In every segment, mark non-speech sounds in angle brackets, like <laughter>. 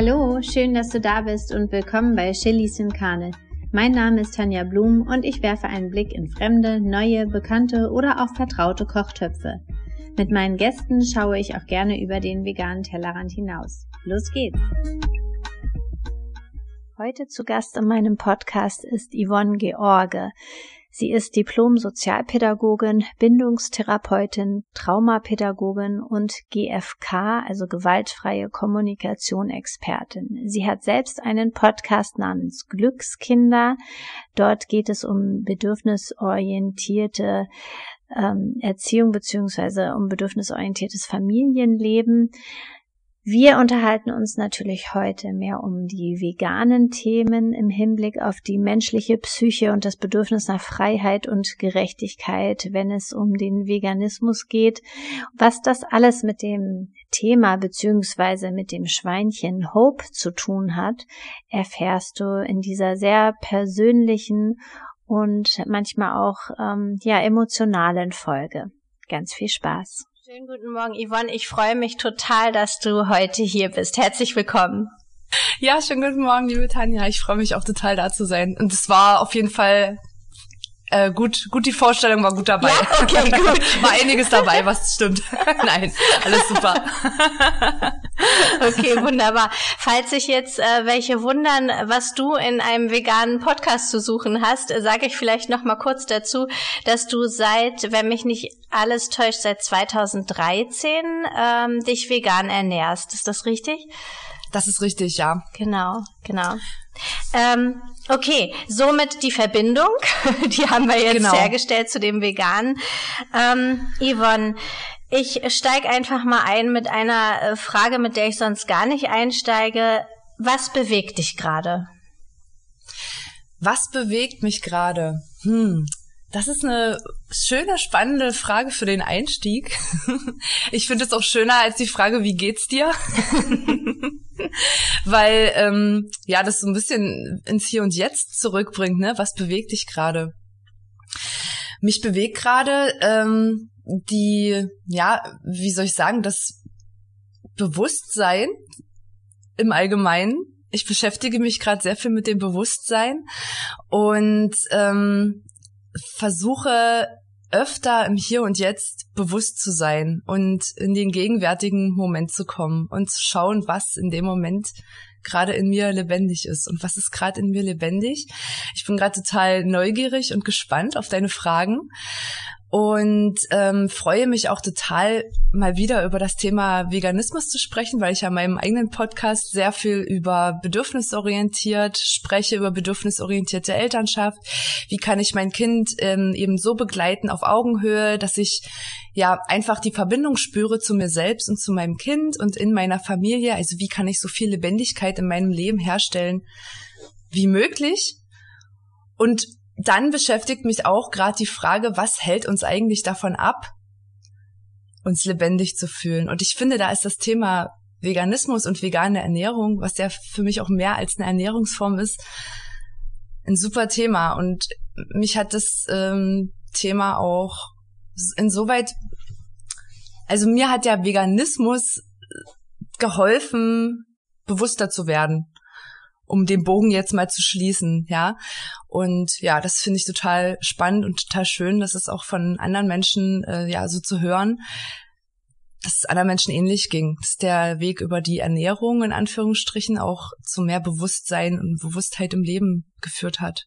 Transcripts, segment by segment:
Hallo, schön, dass du da bist und willkommen bei Chilis in Karne. Mein Name ist Tanja Blum und ich werfe einen Blick in fremde, neue, bekannte oder auch vertraute Kochtöpfe. Mit meinen Gästen schaue ich auch gerne über den veganen Tellerrand hinaus. Los geht's! Heute zu Gast in meinem Podcast ist Yvonne George. Sie ist Diplom-Sozialpädagogin, Bindungstherapeutin, Traumapädagogin und GFK, also gewaltfreie Kommunikation Expertin. Sie hat selbst einen Podcast namens Glückskinder. Dort geht es um bedürfnisorientierte ähm, Erziehung beziehungsweise um bedürfnisorientiertes Familienleben. Wir unterhalten uns natürlich heute mehr um die veganen Themen im Hinblick auf die menschliche Psyche und das Bedürfnis nach Freiheit und Gerechtigkeit, wenn es um den Veganismus geht. Was das alles mit dem Thema beziehungsweise mit dem Schweinchen Hope zu tun hat, erfährst du in dieser sehr persönlichen und manchmal auch ähm, ja emotionalen Folge. Ganz viel Spaß. Schönen guten Morgen, Yvonne. Ich freue mich total, dass du heute hier bist. Herzlich willkommen. Ja, schönen guten Morgen, liebe Tanja. Ich freue mich auch total da zu sein. Und es war auf jeden Fall äh, gut, gut, die Vorstellung war gut dabei. Ja, okay, <laughs> gut. War einiges dabei, was stimmt. <laughs> Nein, alles super. okay, wunderbar. Falls sich jetzt äh, welche wundern, was du in einem veganen Podcast zu suchen hast, äh, sage ich vielleicht noch mal kurz dazu, dass du seit, wenn mich nicht alles täuscht, seit 2013 ähm, dich vegan ernährst. Ist das richtig? Das ist richtig, ja. Genau, genau. Ähm, okay, somit die Verbindung, <laughs> die haben wir jetzt genau. hergestellt zu dem Veganen. Ähm, Yvonne, ich steige einfach mal ein mit einer äh, Frage, mit der ich sonst gar nicht einsteige. Was bewegt dich gerade? Was bewegt mich gerade? Hm, das ist eine schöne, spannende Frage für den Einstieg. <laughs> Ich finde es auch schöner als die Frage, wie geht's dir? <laughs> <laughs> Weil ähm, ja, das so ein bisschen ins Hier und Jetzt zurückbringt. Ne? Was bewegt dich gerade? Mich bewegt gerade ähm, die, ja, wie soll ich sagen, das Bewusstsein im Allgemeinen. Ich beschäftige mich gerade sehr viel mit dem Bewusstsein und ähm, versuche öfter im Hier und Jetzt bewusst zu sein und in den gegenwärtigen Moment zu kommen und zu schauen, was in dem Moment gerade in mir lebendig ist und was ist gerade in mir lebendig. Ich bin gerade total neugierig und gespannt auf deine Fragen und ähm, freue mich auch total mal wieder über das Thema Veganismus zu sprechen, weil ich ja in meinem eigenen Podcast sehr viel über bedürfnisorientiert spreche, über bedürfnisorientierte Elternschaft. Wie kann ich mein Kind ähm, eben so begleiten auf Augenhöhe, dass ich ja einfach die Verbindung spüre zu mir selbst und zu meinem Kind und in meiner Familie. Also wie kann ich so viel Lebendigkeit in meinem Leben herstellen wie möglich? Und dann beschäftigt mich auch gerade die Frage, was hält uns eigentlich davon ab, uns lebendig zu fühlen? Und ich finde, da ist das Thema Veganismus und vegane Ernährung, was ja für mich auch mehr als eine Ernährungsform ist, ein super Thema. Und mich hat das ähm, Thema auch insoweit, also mir hat der Veganismus geholfen, bewusster zu werden um den Bogen jetzt mal zu schließen, ja. Und ja, das finde ich total spannend und total schön, dass es auch von anderen Menschen äh, ja so zu hören, dass es anderen Menschen ähnlich ging, dass der Weg über die Ernährung in Anführungsstrichen auch zu mehr Bewusstsein und Bewusstheit im Leben geführt hat.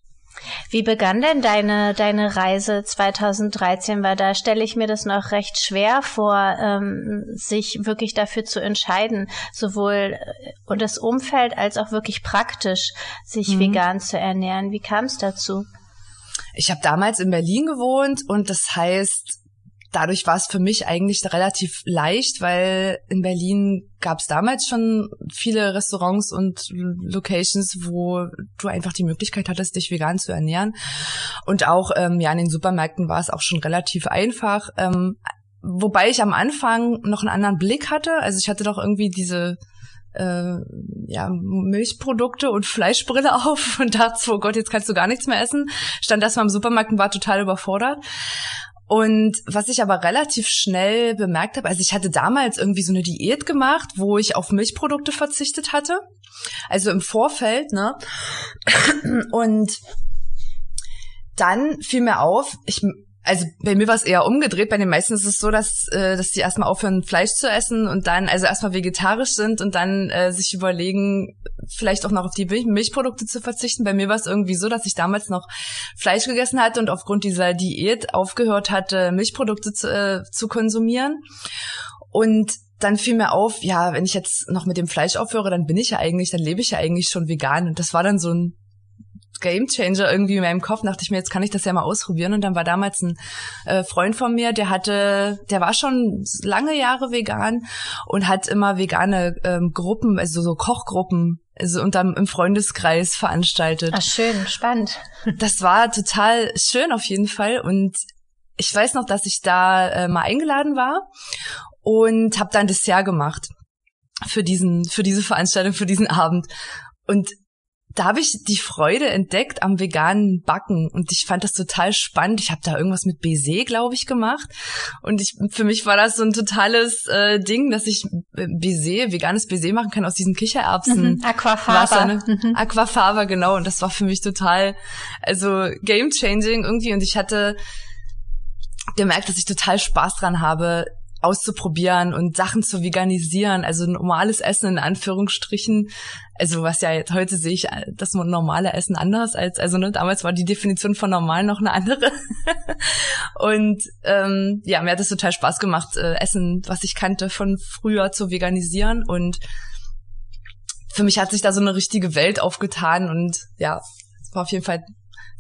Wie begann denn deine, deine Reise 2013? Weil da stelle ich mir das noch recht schwer vor, ähm, sich wirklich dafür zu entscheiden, sowohl äh, und das Umfeld als auch wirklich praktisch, sich mhm. vegan zu ernähren. Wie kam es dazu? Ich habe damals in Berlin gewohnt und das heißt, dadurch war es für mich eigentlich relativ leicht, weil in Berlin gab es damals schon viele Restaurants und Locations, wo du einfach die Möglichkeit hattest, dich vegan zu ernähren. Und auch ähm, ja in den Supermärkten war es auch schon relativ einfach. Ähm, wobei ich am Anfang noch einen anderen Blick hatte. Also ich hatte doch irgendwie diese äh, ja, Milchprodukte und Fleischbrille <laughs> auf und dachte, oh Gott, jetzt kannst du gar nichts mehr essen. Stand erstmal im Supermarkt und war total überfordert. Und was ich aber relativ schnell bemerkt habe, also ich hatte damals irgendwie so eine Diät gemacht, wo ich auf Milchprodukte verzichtet hatte. Also im Vorfeld, ne? Und dann fiel mir auf, ich also bei mir war es eher umgedreht. Bei den meisten ist es so, dass, äh, dass die erstmal aufhören, Fleisch zu essen und dann, also erstmal vegetarisch sind und dann äh, sich überlegen, vielleicht auch noch auf die Milch Milchprodukte zu verzichten. Bei mir war es irgendwie so, dass ich damals noch Fleisch gegessen hatte und aufgrund dieser Diät aufgehört hatte, Milchprodukte zu, äh, zu konsumieren. Und dann fiel mir auf, ja, wenn ich jetzt noch mit dem Fleisch aufhöre, dann bin ich ja eigentlich, dann lebe ich ja eigentlich schon vegan. Und das war dann so ein Gamechanger irgendwie in meinem Kopf. Dachte ich mir, jetzt kann ich das ja mal ausprobieren. Und dann war damals ein äh, Freund von mir, der hatte, der war schon lange Jahre vegan und hat immer vegane ähm, Gruppen, also so Kochgruppen also unterm, im Freundeskreis veranstaltet. Ach schön, spannend. Das war total schön auf jeden Fall und ich weiß noch, dass ich da äh, mal eingeladen war und habe dann Dessert gemacht für diesen für diese Veranstaltung für diesen Abend und da habe ich die Freude entdeckt am veganen Backen und ich fand das total spannend. Ich habe da irgendwas mit Baiser, glaube ich, gemacht und ich für mich war das so ein totales äh, Ding, dass ich äh, Baiser, veganes Baiser machen kann aus diesen Kichererbsen. Mhm, Aquafaba. Wasser, ne? mhm. Aquafaba, genau. Und das war für mich total, also game changing irgendwie. Und ich hatte gemerkt, dass ich total Spaß dran habe, auszuprobieren und Sachen zu veganisieren, also normales Essen in Anführungsstrichen. Also was ja jetzt heute sehe ich das normale Essen anders als, also ne, damals war die Definition von normal noch eine andere. <laughs> und ähm, ja, mir hat es total Spaß gemacht, äh, Essen, was ich kannte von früher zu veganisieren und für mich hat sich da so eine richtige Welt aufgetan und ja, es war auf jeden Fall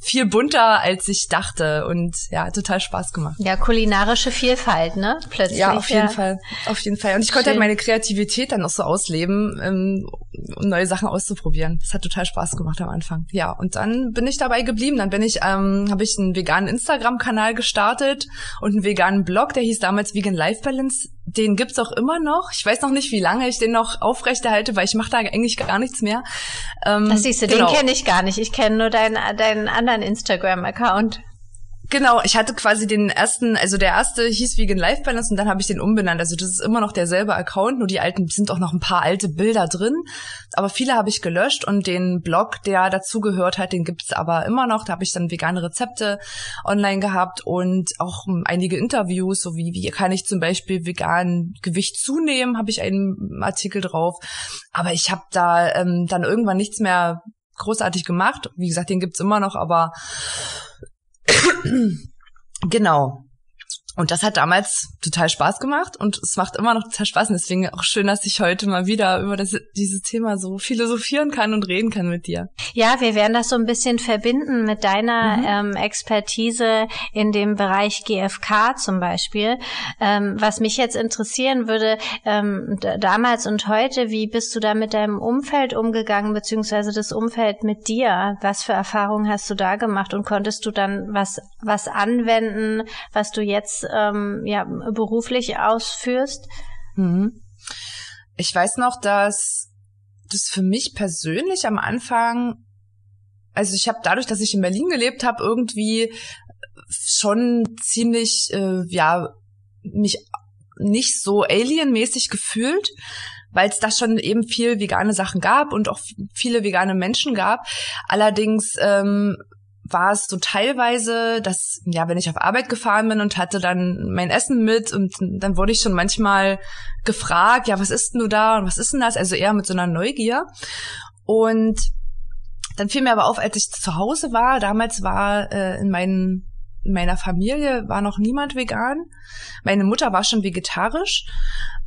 viel bunter, als ich dachte und ja, total Spaß gemacht. Ja, kulinarische Vielfalt, ne? Plötzlich. Ja, auf jeden ja. Fall, auf jeden Fall. Und ich konnte halt meine Kreativität dann auch so ausleben, ähm, um neue Sachen auszuprobieren. Das hat total Spaß gemacht am Anfang. Ja, und dann bin ich dabei geblieben. Dann bin ich, ähm, habe ich einen veganen Instagram-Kanal gestartet und einen veganen Blog, der hieß damals Vegan Life Balance den gibt's auch immer noch. Ich weiß noch nicht, wie lange ich den noch aufrechterhalte, weil ich mache da eigentlich gar nichts mehr. Ähm, das siehst du, genau. den kenne ich gar nicht. Ich kenne nur deinen, deinen anderen Instagram-Account. Genau, ich hatte quasi den ersten, also der erste hieß Vegan Life Balance und dann habe ich den umbenannt. Also das ist immer noch derselbe Account, nur die alten sind auch noch ein paar alte Bilder drin. Aber viele habe ich gelöscht und den Blog, der dazu gehört hat, den gibt's aber immer noch. Da habe ich dann vegane Rezepte online gehabt und auch einige Interviews, so wie wie kann ich zum Beispiel vegan Gewicht zunehmen, habe ich einen Artikel drauf. Aber ich habe da ähm, dann irgendwann nichts mehr großartig gemacht. Wie gesagt, den gibt's immer noch, aber genau. Und das hat damals total Spaß gemacht und es macht immer noch total Spaß. Und deswegen auch schön, dass ich heute mal wieder über das, dieses Thema so philosophieren kann und reden kann mit dir. Ja, wir werden das so ein bisschen verbinden mit deiner mhm. ähm, Expertise in dem Bereich GFK zum Beispiel. Ähm, was mich jetzt interessieren würde, ähm, damals und heute, wie bist du da mit deinem Umfeld umgegangen, beziehungsweise das Umfeld mit dir? Was für Erfahrungen hast du da gemacht und konntest du dann was, was anwenden, was du jetzt ähm, ja, beruflich ausführst? Mhm. Ich weiß noch, dass das für mich persönlich am Anfang, also ich habe dadurch, dass ich in Berlin gelebt habe, irgendwie schon ziemlich, äh, ja, mich nicht so alienmäßig gefühlt, weil es da schon eben viel vegane Sachen gab und auch viele vegane Menschen gab. Allerdings ähm, war es so teilweise, dass, ja, wenn ich auf Arbeit gefahren bin und hatte dann mein Essen mit und dann wurde ich schon manchmal gefragt, ja, was isst denn du da und was ist denn das? Also eher mit so einer Neugier. Und dann fiel mir aber auf, als ich zu Hause war, damals war äh, in meinen in meiner Familie war noch niemand vegan. Meine Mutter war schon vegetarisch.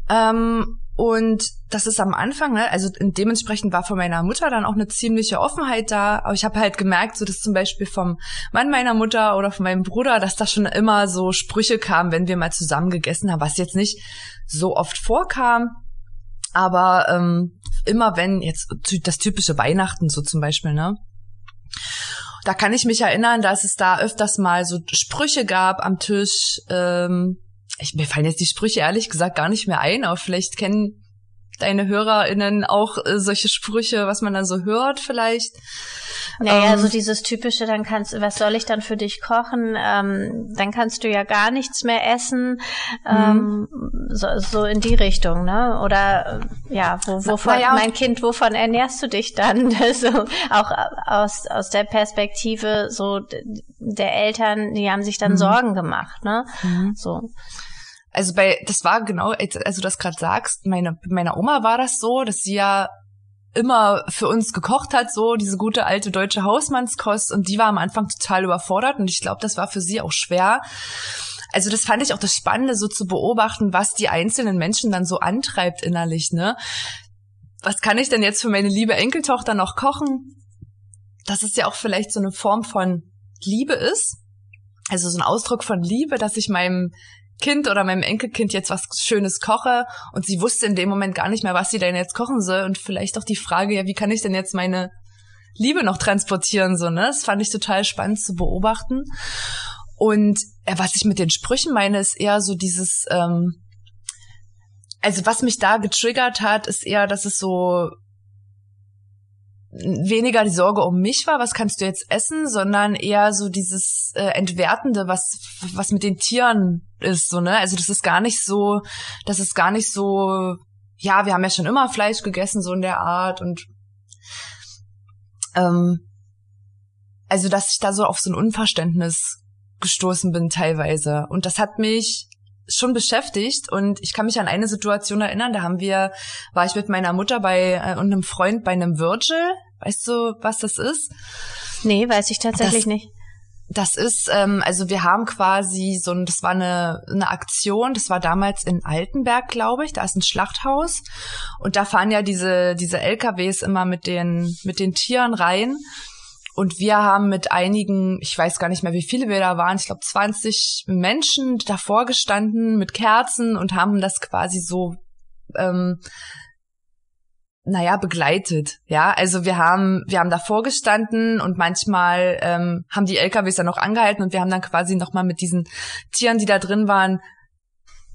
Ähm, und das ist am Anfang, ne, also dementsprechend war von meiner Mutter dann auch eine ziemliche Offenheit da. Aber ich habe halt gemerkt, so dass zum Beispiel vom Mann meiner Mutter oder von meinem Bruder, dass da schon immer so Sprüche kamen, wenn wir mal zusammen gegessen haben, was jetzt nicht so oft vorkam. Aber ähm, immer wenn jetzt das typische Weihnachten so zum Beispiel, ne? Da kann ich mich erinnern, dass es da öfters mal so Sprüche gab am Tisch, ähm, ich, mir fallen jetzt die Sprüche ehrlich gesagt gar nicht mehr ein, aber vielleicht kennen deine HörerInnen auch äh, solche Sprüche, was man dann so hört vielleicht? Naja, ähm, so dieses typische, dann kannst, was soll ich dann für dich kochen? Ähm, dann kannst du ja gar nichts mehr essen. Ähm, mhm. so, so in die Richtung, ne? Oder äh, ja, wo, wovon, ja, mein Kind, wovon ernährst du dich dann? <laughs> so auch aus aus der Perspektive so der Eltern, die haben sich dann mhm. Sorgen gemacht, ne? Mhm. So. Also bei, das war genau, als du das gerade sagst, meine, meiner Oma war das so, dass sie ja immer für uns gekocht hat, so diese gute alte deutsche Hausmannskost und die war am Anfang total überfordert und ich glaube, das war für sie auch schwer. Also das fand ich auch das Spannende, so zu beobachten, was die einzelnen Menschen dann so antreibt innerlich, ne? Was kann ich denn jetzt für meine liebe Enkeltochter noch kochen? Dass es ja auch vielleicht so eine Form von Liebe ist. Also so ein Ausdruck von Liebe, dass ich meinem Kind oder meinem Enkelkind jetzt was Schönes koche und sie wusste in dem Moment gar nicht mehr, was sie denn jetzt kochen soll und vielleicht auch die Frage, ja, wie kann ich denn jetzt meine Liebe noch transportieren, so, ne? Das fand ich total spannend zu beobachten. Und äh, was ich mit den Sprüchen meine, ist eher so dieses, ähm, also was mich da getriggert hat, ist eher, dass es so weniger die Sorge um mich war, was kannst du jetzt essen, sondern eher so dieses äh, Entwertende, was, was mit den Tieren ist, so, ne? Also das ist gar nicht so, das ist gar nicht so, ja, wir haben ja schon immer Fleisch gegessen, so in der Art und ähm, also dass ich da so auf so ein Unverständnis gestoßen bin teilweise. Und das hat mich schon beschäftigt und ich kann mich an eine Situation erinnern, da haben wir, war ich mit meiner Mutter bei äh, und einem Freund bei einem Virgil. Weißt du, was das ist? Nee, weiß ich tatsächlich das, nicht. Das ist, ähm, also wir haben quasi so ein, das war eine, eine Aktion, das war damals in Altenberg, glaube ich, da ist ein Schlachthaus und da fahren ja diese, diese LKWs immer mit den, mit den Tieren rein und wir haben mit einigen, ich weiß gar nicht mehr, wie viele wir da waren, ich glaube 20 Menschen davor gestanden mit Kerzen und haben das quasi so ähm, naja, begleitet. Ja, also wir haben, wir haben davor gestanden und manchmal ähm, haben die LKWs dann noch angehalten und wir haben dann quasi nochmal mit diesen Tieren, die da drin waren,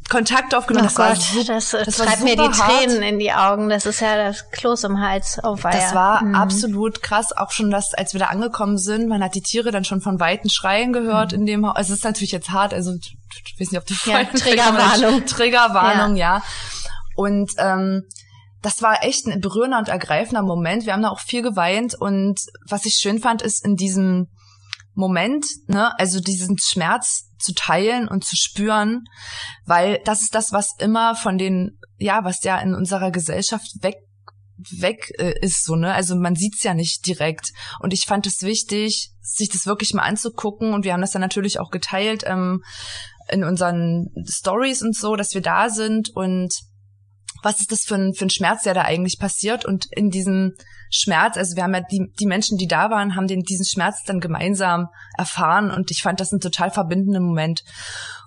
Kontakt aufgenommen. Oh das Gott, war, das, das treibt mir die Tränen hart. in die Augen. Das ist ja das Kloß im Hals. Oh, weia. Das war mhm. absolut krass. Auch schon, dass, als wir da angekommen sind, man hat die Tiere dann schon von weiten Schreien gehört mhm. in dem Haus. Also es ist natürlich jetzt hart. Also ich weiß nicht, ob du ja, Triggerwarnung. <laughs> Triggerwarnung, ja. ja. Und ähm, das war echt ein berührender und ergreifender Moment. Wir haben da auch viel geweint und was ich schön fand, ist in diesem Moment, ne, also diesen Schmerz zu teilen und zu spüren, weil das ist das, was immer von den, ja, was ja in unserer Gesellschaft weg weg äh, ist so ne? Also man sieht's ja nicht direkt. Und ich fand es wichtig sich das wirklich mal anzugucken. Und wir haben das dann natürlich auch geteilt ähm, in unseren Stories und so dass wir da sind. Und was ist das für ein, für ein Schmerz, der da eigentlich passiert und in diesem Schmerz, also wir haben ja die, die Menschen, die da waren, haben den, diesen Schmerz dann gemeinsam erfahren und ich fand das ein total verbindenden Moment.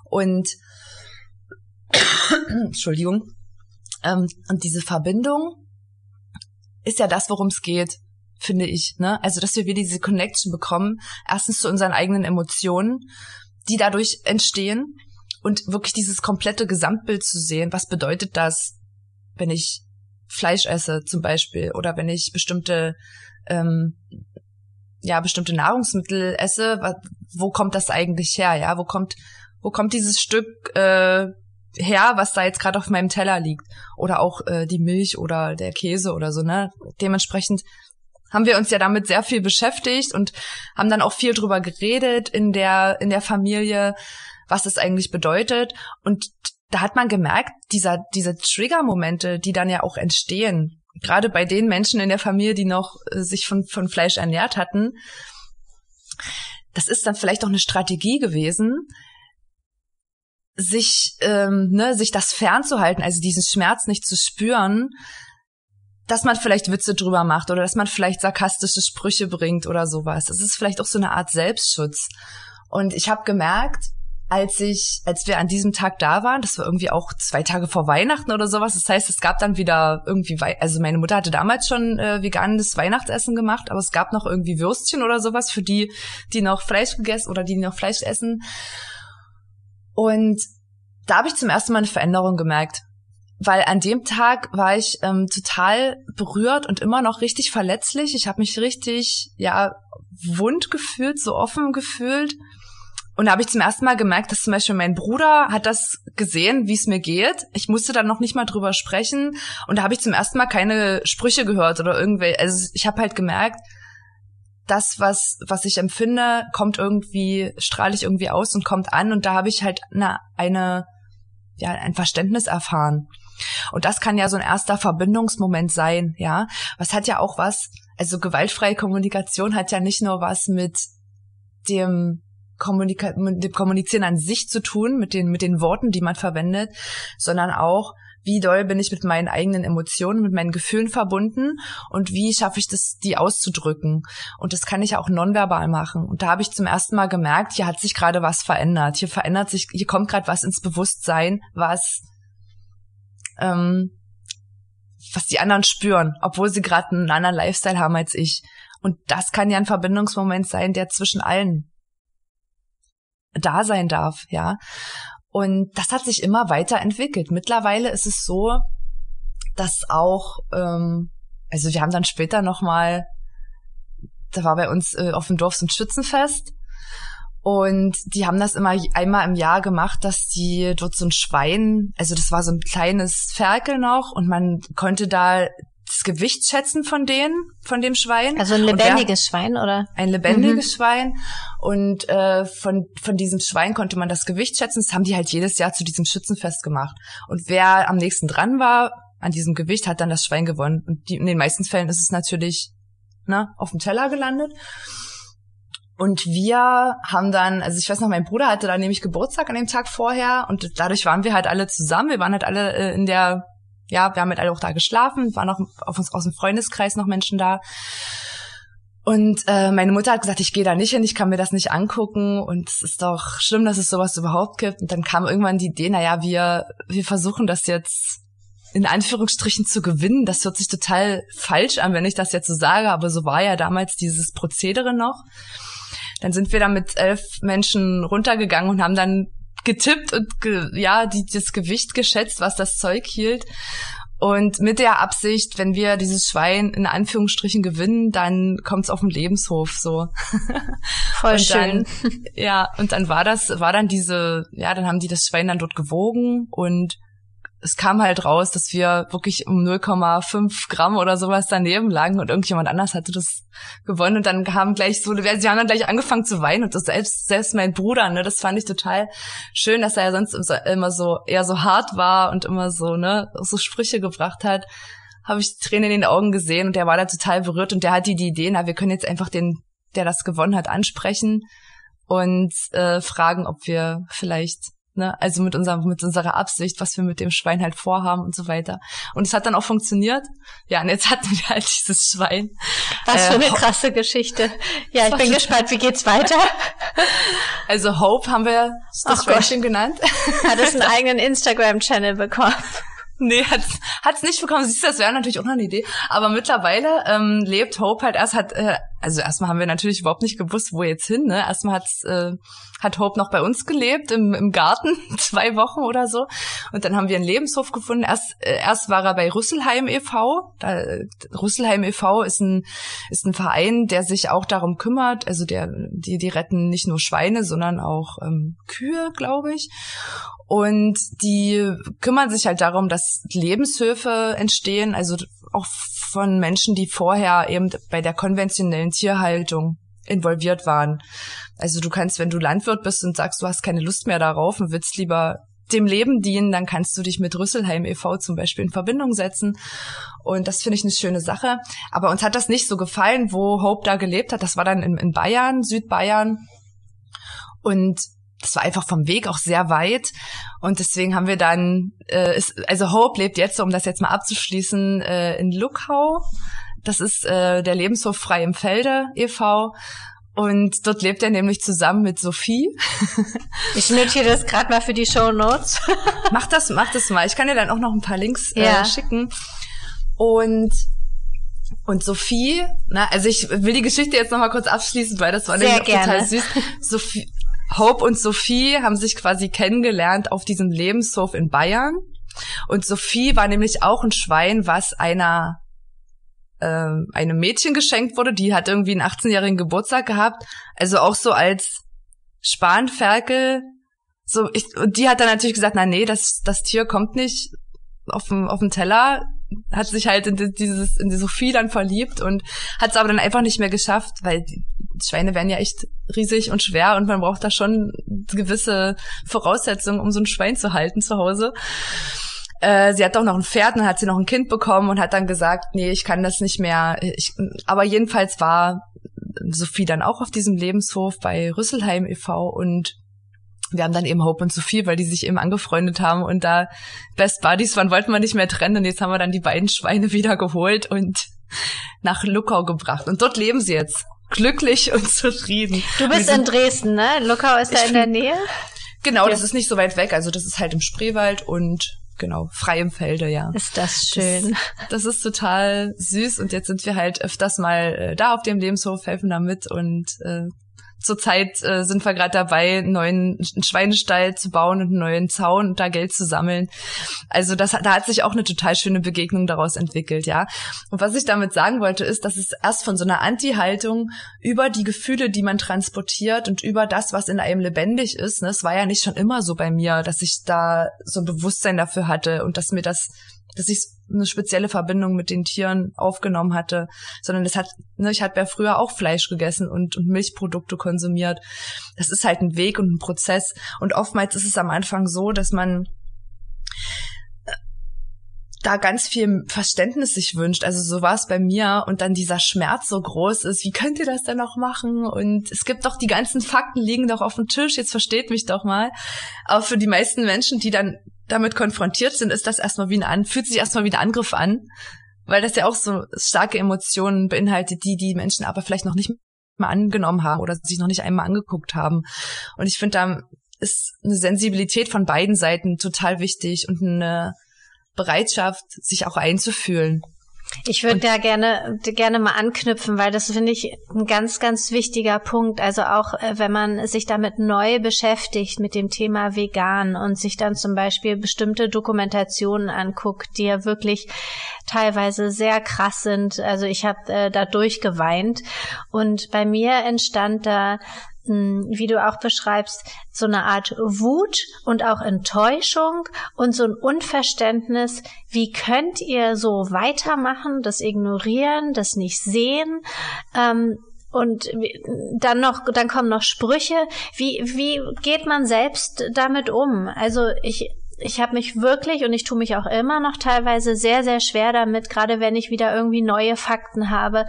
Und <coughs> Entschuldigung. Ähm, und diese Verbindung ist ja das, worum es geht, finde ich. Ne? Also, dass wir wieder diese Connection bekommen, erstens zu unseren eigenen Emotionen, die dadurch entstehen und wirklich dieses komplette Gesamtbild zu sehen. Was bedeutet das, wenn ich Fleisch esse zum Beispiel oder wenn ich bestimmte ähm, ja bestimmte Nahrungsmittel esse, wo kommt das eigentlich her? Ja, wo kommt wo kommt dieses Stück äh, her, was da jetzt gerade auf meinem Teller liegt oder auch äh, die Milch oder der Käse oder so ne? Dementsprechend haben wir uns ja damit sehr viel beschäftigt und haben dann auch viel drüber geredet in der in der Familie, was das eigentlich bedeutet und da hat man gemerkt, dieser, diese Trigger-Momente, die dann ja auch entstehen, gerade bei den Menschen in der Familie, die noch äh, sich von, von Fleisch ernährt hatten, das ist dann vielleicht auch eine Strategie gewesen, sich, ähm, ne, sich das fernzuhalten, also diesen Schmerz nicht zu spüren, dass man vielleicht Witze drüber macht oder dass man vielleicht sarkastische Sprüche bringt oder sowas. Das ist vielleicht auch so eine Art Selbstschutz. Und ich habe gemerkt, als ich, als wir an diesem Tag da waren, das war irgendwie auch zwei Tage vor Weihnachten oder sowas. Das heißt, es gab dann wieder irgendwie, also meine Mutter hatte damals schon äh, veganes Weihnachtsessen gemacht, aber es gab noch irgendwie Würstchen oder sowas für die, die noch Fleisch gegessen oder die, die noch Fleisch essen. Und da habe ich zum ersten Mal eine Veränderung gemerkt, weil an dem Tag war ich ähm, total berührt und immer noch richtig verletzlich. Ich habe mich richtig, ja, wund gefühlt, so offen gefühlt. Und da habe ich zum ersten Mal gemerkt, dass zum Beispiel mein Bruder hat das gesehen, wie es mir geht. Ich musste dann noch nicht mal drüber sprechen. Und da habe ich zum ersten Mal keine Sprüche gehört oder irgendwelche. Also ich habe halt gemerkt, das, was, was ich empfinde, kommt irgendwie, strahle ich irgendwie aus und kommt an. Und da habe ich halt eine, eine, ja, ein Verständnis erfahren. Und das kann ja so ein erster Verbindungsmoment sein, ja. Was hat ja auch was, also gewaltfreie Kommunikation hat ja nicht nur was mit dem Kommunika mit Kommunizieren an sich zu tun, mit den, mit den Worten, die man verwendet, sondern auch, wie doll bin ich mit meinen eigenen Emotionen, mit meinen Gefühlen verbunden und wie schaffe ich das, die auszudrücken. Und das kann ich auch nonverbal machen. Und da habe ich zum ersten Mal gemerkt, hier hat sich gerade was verändert. Hier verändert sich, hier kommt gerade was ins Bewusstsein, was ähm, was die anderen spüren, obwohl sie gerade einen anderen Lifestyle haben als ich. Und das kann ja ein Verbindungsmoment sein, der zwischen allen da sein darf, ja. Und das hat sich immer weiterentwickelt. Mittlerweile ist es so, dass auch, ähm, also wir haben dann später noch mal, da war bei uns äh, auf dem Dorf so ein Schützenfest und die haben das immer einmal im Jahr gemacht, dass die dort so ein Schwein, also das war so ein kleines Ferkel noch und man konnte da das Gewicht schätzen von denen, von dem Schwein. Also ein lebendiges Schwein, oder? Ein lebendiges mhm. Schwein. Und äh, von, von diesem Schwein konnte man das Gewicht schätzen. Das haben die halt jedes Jahr zu diesem Schützenfest gemacht. Und wer am nächsten dran war an diesem Gewicht, hat dann das Schwein gewonnen. Und die, in den meisten Fällen ist es natürlich ne, auf dem Teller gelandet. Und wir haben dann, also ich weiß noch, mein Bruder hatte da nämlich Geburtstag an dem Tag vorher und dadurch waren wir halt alle zusammen. Wir waren halt alle äh, in der, ja, wir haben halt alle auch da geschlafen, waren auch auf uns aus dem Freundeskreis noch Menschen da. Und äh, meine Mutter hat gesagt, ich gehe da nicht hin, ich kann mir das nicht angucken und es ist doch schlimm, dass es sowas überhaupt gibt. Und dann kam irgendwann die Idee, naja, wir, wir versuchen das jetzt in Anführungsstrichen zu gewinnen. Das hört sich total falsch an, wenn ich das jetzt so sage, aber so war ja damals dieses Prozedere noch. Dann sind wir da mit elf Menschen runtergegangen und haben dann getippt und ge ja, die, das Gewicht geschätzt, was das Zeug hielt. Und mit der Absicht, wenn wir dieses Schwein in Anführungsstrichen gewinnen, dann kommt's auf den Lebenshof so. <laughs> Voll und schön. Dann, ja, und dann war das, war dann diese, ja, dann haben die das Schwein dann dort gewogen und es kam halt raus, dass wir wirklich um 0,5 Gramm oder sowas daneben lagen und irgendjemand anders hatte das gewonnen. Und dann kam gleich so, sie haben dann gleich angefangen zu weinen und das selbst, selbst mein Bruder, ne, das fand ich total schön, dass er ja sonst immer so, eher so hart war und immer so, ne, so Sprüche gebracht hat, habe ich Tränen in den Augen gesehen und der war da total berührt und der hatte die Idee, na, wir können jetzt einfach den, der das gewonnen hat, ansprechen und äh, fragen, ob wir vielleicht Ne? Also mit unserem, mit unserer Absicht, was wir mit dem Schwein halt vorhaben und so weiter. Und es hat dann auch funktioniert. Ja, und jetzt <laughs> hatten wir halt dieses Schwein. Was für eine äh, krasse Geschichte. Ja, ich bin gespannt, wie geht's weiter? <laughs> Also Hope haben wir das Schweinchen genannt. <laughs> Hat es einen eigenen Instagram-Channel bekommen? Nee, hat's, hat's nicht bekommen. Siehst du, das wäre natürlich auch noch eine Idee. Aber mittlerweile ähm, lebt Hope halt erst, hat, äh, also erstmal haben wir natürlich überhaupt nicht gewusst, wo jetzt hin. Ne? Erstmal hat's, äh, hat Hope noch bei uns gelebt, im, im Garten, <laughs> zwei Wochen oder so. Und dann haben wir einen Lebenshof gefunden. Erst, äh, erst war er bei Rüsselheim e.V. Da, Rüsselheim e.V. ist ein, ist ein Verein, der sich auch darum kümmert. Also der, die, die retten nicht nur Schweine, sondern auch ähm, Kühe, glaube ich. Und die kümmern sich halt darum, dass Lebenshöfe entstehen, also auch von Menschen, die vorher eben bei der konventionellen Tierhaltung involviert waren. Also du kannst, wenn du Landwirt bist und sagst, du hast keine Lust mehr darauf und willst lieber dem Leben dienen, dann kannst du dich mit Rüsselheim e.V. zum Beispiel in Verbindung setzen. Und das finde ich eine schöne Sache. Aber uns hat das nicht so gefallen, wo Hope da gelebt hat. Das war dann in, in Bayern, Südbayern. Und das war einfach vom Weg auch sehr weit. Und deswegen haben wir dann, äh, ist, also Hope lebt jetzt, um das jetzt mal abzuschließen, äh, in Luckau. Das ist äh, der Lebenshof Frei im Felde e.V. Und dort lebt er nämlich zusammen mit Sophie. <laughs> Ich notiere das gerade mal für die Show Notes. <laughs> mach das, mach das mal. Ich kann dir dann auch noch ein paar Links äh, ja. schicken. Und und Sophie, na, also ich will die Geschichte jetzt noch mal kurz abschließen, weil das war Sehr nämlich total süß. Sophie, Hope und Sophie haben sich quasi kennengelernt auf diesem Lebenshof in Bayern. Und Sophie war nämlich auch ein Schwein, was einer ähm, einem Mädchen geschenkt wurde. Die hat irgendwie einen 18-jährigen Geburtstag gehabt. Also auch so als Spanferkel. So, ich, und die hat dann natürlich gesagt, na nee, das, das Tier kommt nicht auf dem, auf dem Teller, hat sich halt in dieses, in die Sophie dann verliebt und hat es aber dann einfach nicht mehr geschafft, weil die Schweine werden ja echt riesig und schwer und man braucht da schon gewisse Voraussetzungen, um so ein Schwein zu halten zu Hause. Äh, sie hat doch noch ein Pferd, dann hat sie noch ein Kind bekommen und hat dann gesagt, nee, ich kann das nicht mehr. Ich, aber jedenfalls war Sophie dann auch auf diesem Lebenshof bei Rüsselheim e.V. und wir haben dann eben Hope und Sophie, weil die sich eben angefreundet haben und da Best Buddies waren, wollten wir nicht mehr trennen und jetzt haben wir dann die beiden Schweine wieder geholt und nach Luckau gebracht. Und dort leben sie jetzt. Glücklich und zufrieden. Du bist in Dresden, ne? Luckau ist da in der Nähe? Genau, das ist nicht so weit weg. Also das ist halt im Spreewald und genau, frei im Felde, ja. Ist das schön. Das, das, ist total süß und jetzt sind wir halt öfters mal äh, da auf dem Lebenshof, helfen da mit und äh, zurzeit äh, sind wir gerade dabei, einen neuen Schweinestall zu bauen und einen neuen Zaun und da Geld zu sammeln. Also das, da hat sich auch eine total schöne Begegnung daraus entwickelt, ja. Und was ich damit sagen wollte, ist, dass es erst von so einer Anti-Haltung über die Gefühle, die man transportiert und über das, was in einem lebendig ist. Ne, es war ja nicht schon immer so bei mir, dass ich da so ein Bewusstsein dafür hatte und dass mir das dass ich eine spezielle Verbindung mit den Tieren aufgenommen hatte, sondern das hat, ne, ich hatte ja früher auch Fleisch gegessen und, und Milchprodukte konsumiert. Das ist halt ein Weg und ein Prozess. Und oftmals ist es am Anfang so, dass man äh, da ganz viel Verständnis sich wünscht. Also so war es bei mir und dann dieser Schmerz so groß ist. Wie könnt ihr das denn noch machen? Und es gibt doch die ganzen Fakten liegen doch auf dem Tisch. Jetzt versteht mich doch mal. Aber für die meisten Menschen, die dann damit konfrontiert sind, ist das erstmal wie ein, fühlt sich erstmal wie ein Angriff an, weil das ja auch so starke Emotionen beinhaltet, die die Menschen aber vielleicht noch nicht mal angenommen haben oder sich noch nicht einmal angeguckt haben. Und ich finde, da ist eine Sensibilität von beiden Seiten total wichtig und eine Bereitschaft, sich auch einzufühlen. Ich würde da gerne, gerne mal anknüpfen, weil das finde ich ein ganz, ganz wichtiger Punkt. Also auch äh, wenn man sich damit neu beschäftigt mit dem Thema vegan und sich dann zum Beispiel bestimmte Dokumentationen anguckt, die ja wirklich teilweise sehr krass sind. Also ich habe äh, da durchgeweint und bei mir entstand da wie du auch beschreibst, so eine Art Wut und auch Enttäuschung und so ein Unverständnis, wie könnt ihr so weitermachen, das ignorieren, das nicht sehen, ähm, und dann noch, dann kommen noch Sprüche. Wie, wie geht man selbst damit um? Also ich, ich habe mich wirklich und ich tue mich auch immer noch teilweise sehr, sehr schwer damit, gerade wenn ich wieder irgendwie neue Fakten habe,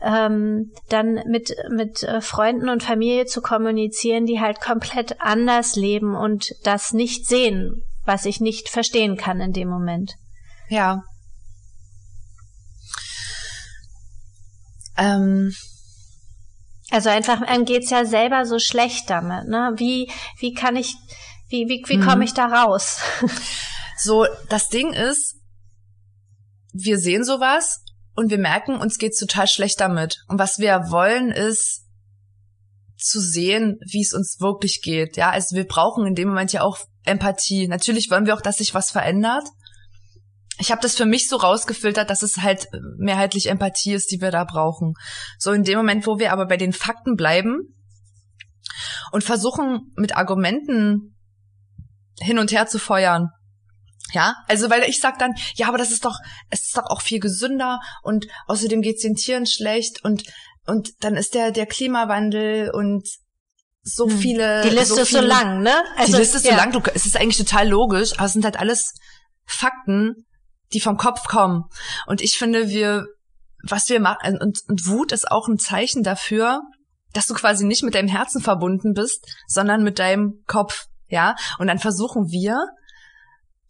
ähm, dann mit, mit äh, Freunden und Familie zu kommunizieren, die halt komplett anders leben und das nicht sehen, was ich nicht verstehen kann in dem Moment. Ja. Ähm. Also einfach, einem geht's ja selber so schlecht damit, ne? Wie, wie kann ich wie, wie, wie komme mhm. ich da raus? <laughs> so, das Ding ist, wir sehen sowas und wir merken, uns geht's total schlecht damit. Und was wir wollen, ist zu sehen, wie es uns wirklich geht. Ja, also wir brauchen in dem Moment ja auch Empathie. Natürlich wollen wir auch, dass sich was verändert. Ich habe das für mich so rausgefiltert, dass es halt mehrheitlich Empathie ist, die wir da brauchen. So in dem Moment, wo wir aber bei den Fakten bleiben und versuchen mit Argumenten hin und her zu feuern. Ja, also weil ich sag dann, ja, aber das ist doch, es ist doch auch viel gesünder und außerdem geht's den Tieren schlecht und und dann ist der der Klimawandel und so hm. viele. Die Liste so ist so lang, ne? Also, die Liste ist ja. so lang. Du, es ist eigentlich total logisch, aber es sind halt alles Fakten, die vom Kopf kommen. Und ich finde, wir, was wir machen, und, und Wut ist auch ein Zeichen dafür, dass du quasi nicht mit deinem Herzen verbunden bist, sondern mit deinem Kopf ja, und dann versuchen wir,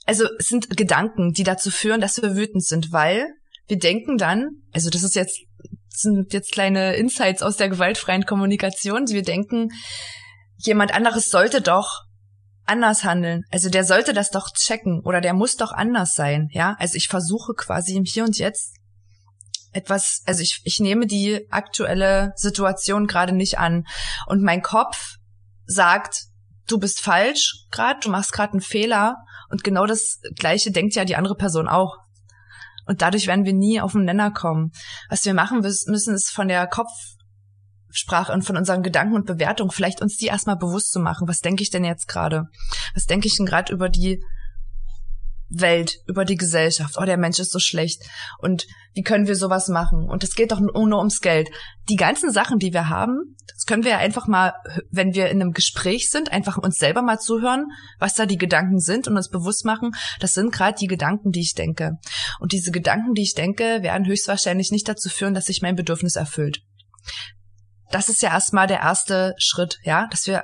also es sind Gedanken, die dazu führen, dass wir wütend sind, weil wir denken dann, also das ist jetzt sind jetzt kleine Insights aus der gewaltfreien Kommunikation, wir denken, jemand anderes sollte doch anders handeln. Also der sollte das doch checken oder der muss doch anders sein, ja? Also ich versuche quasi im Hier und Jetzt etwas, also ich, ich nehme die aktuelle Situation gerade nicht an und mein Kopf sagt, du bist falsch gerade, du machst gerade einen Fehler und genau das gleiche denkt ja die andere Person auch. Und dadurch werden wir nie auf den Nenner kommen. Was wir machen müssen, ist von der Kopfsprache und von unseren Gedanken und Bewertungen vielleicht uns die erstmal bewusst zu machen. Was denke ich denn jetzt gerade? Was denke ich denn gerade über die Welt, über die Gesellschaft. Oh, der Mensch ist so schlecht. Und wie können wir sowas machen? Und es geht doch nur ums Geld. Die ganzen Sachen, die wir haben, das können wir ja einfach mal, wenn wir in einem Gespräch sind, einfach uns selber mal zuhören, was da die Gedanken sind und uns bewusst machen, das sind gerade die Gedanken, die ich denke. Und diese Gedanken, die ich denke, werden höchstwahrscheinlich nicht dazu führen, dass sich mein Bedürfnis erfüllt. Das ist ja erstmal der erste Schritt, ja, dass wir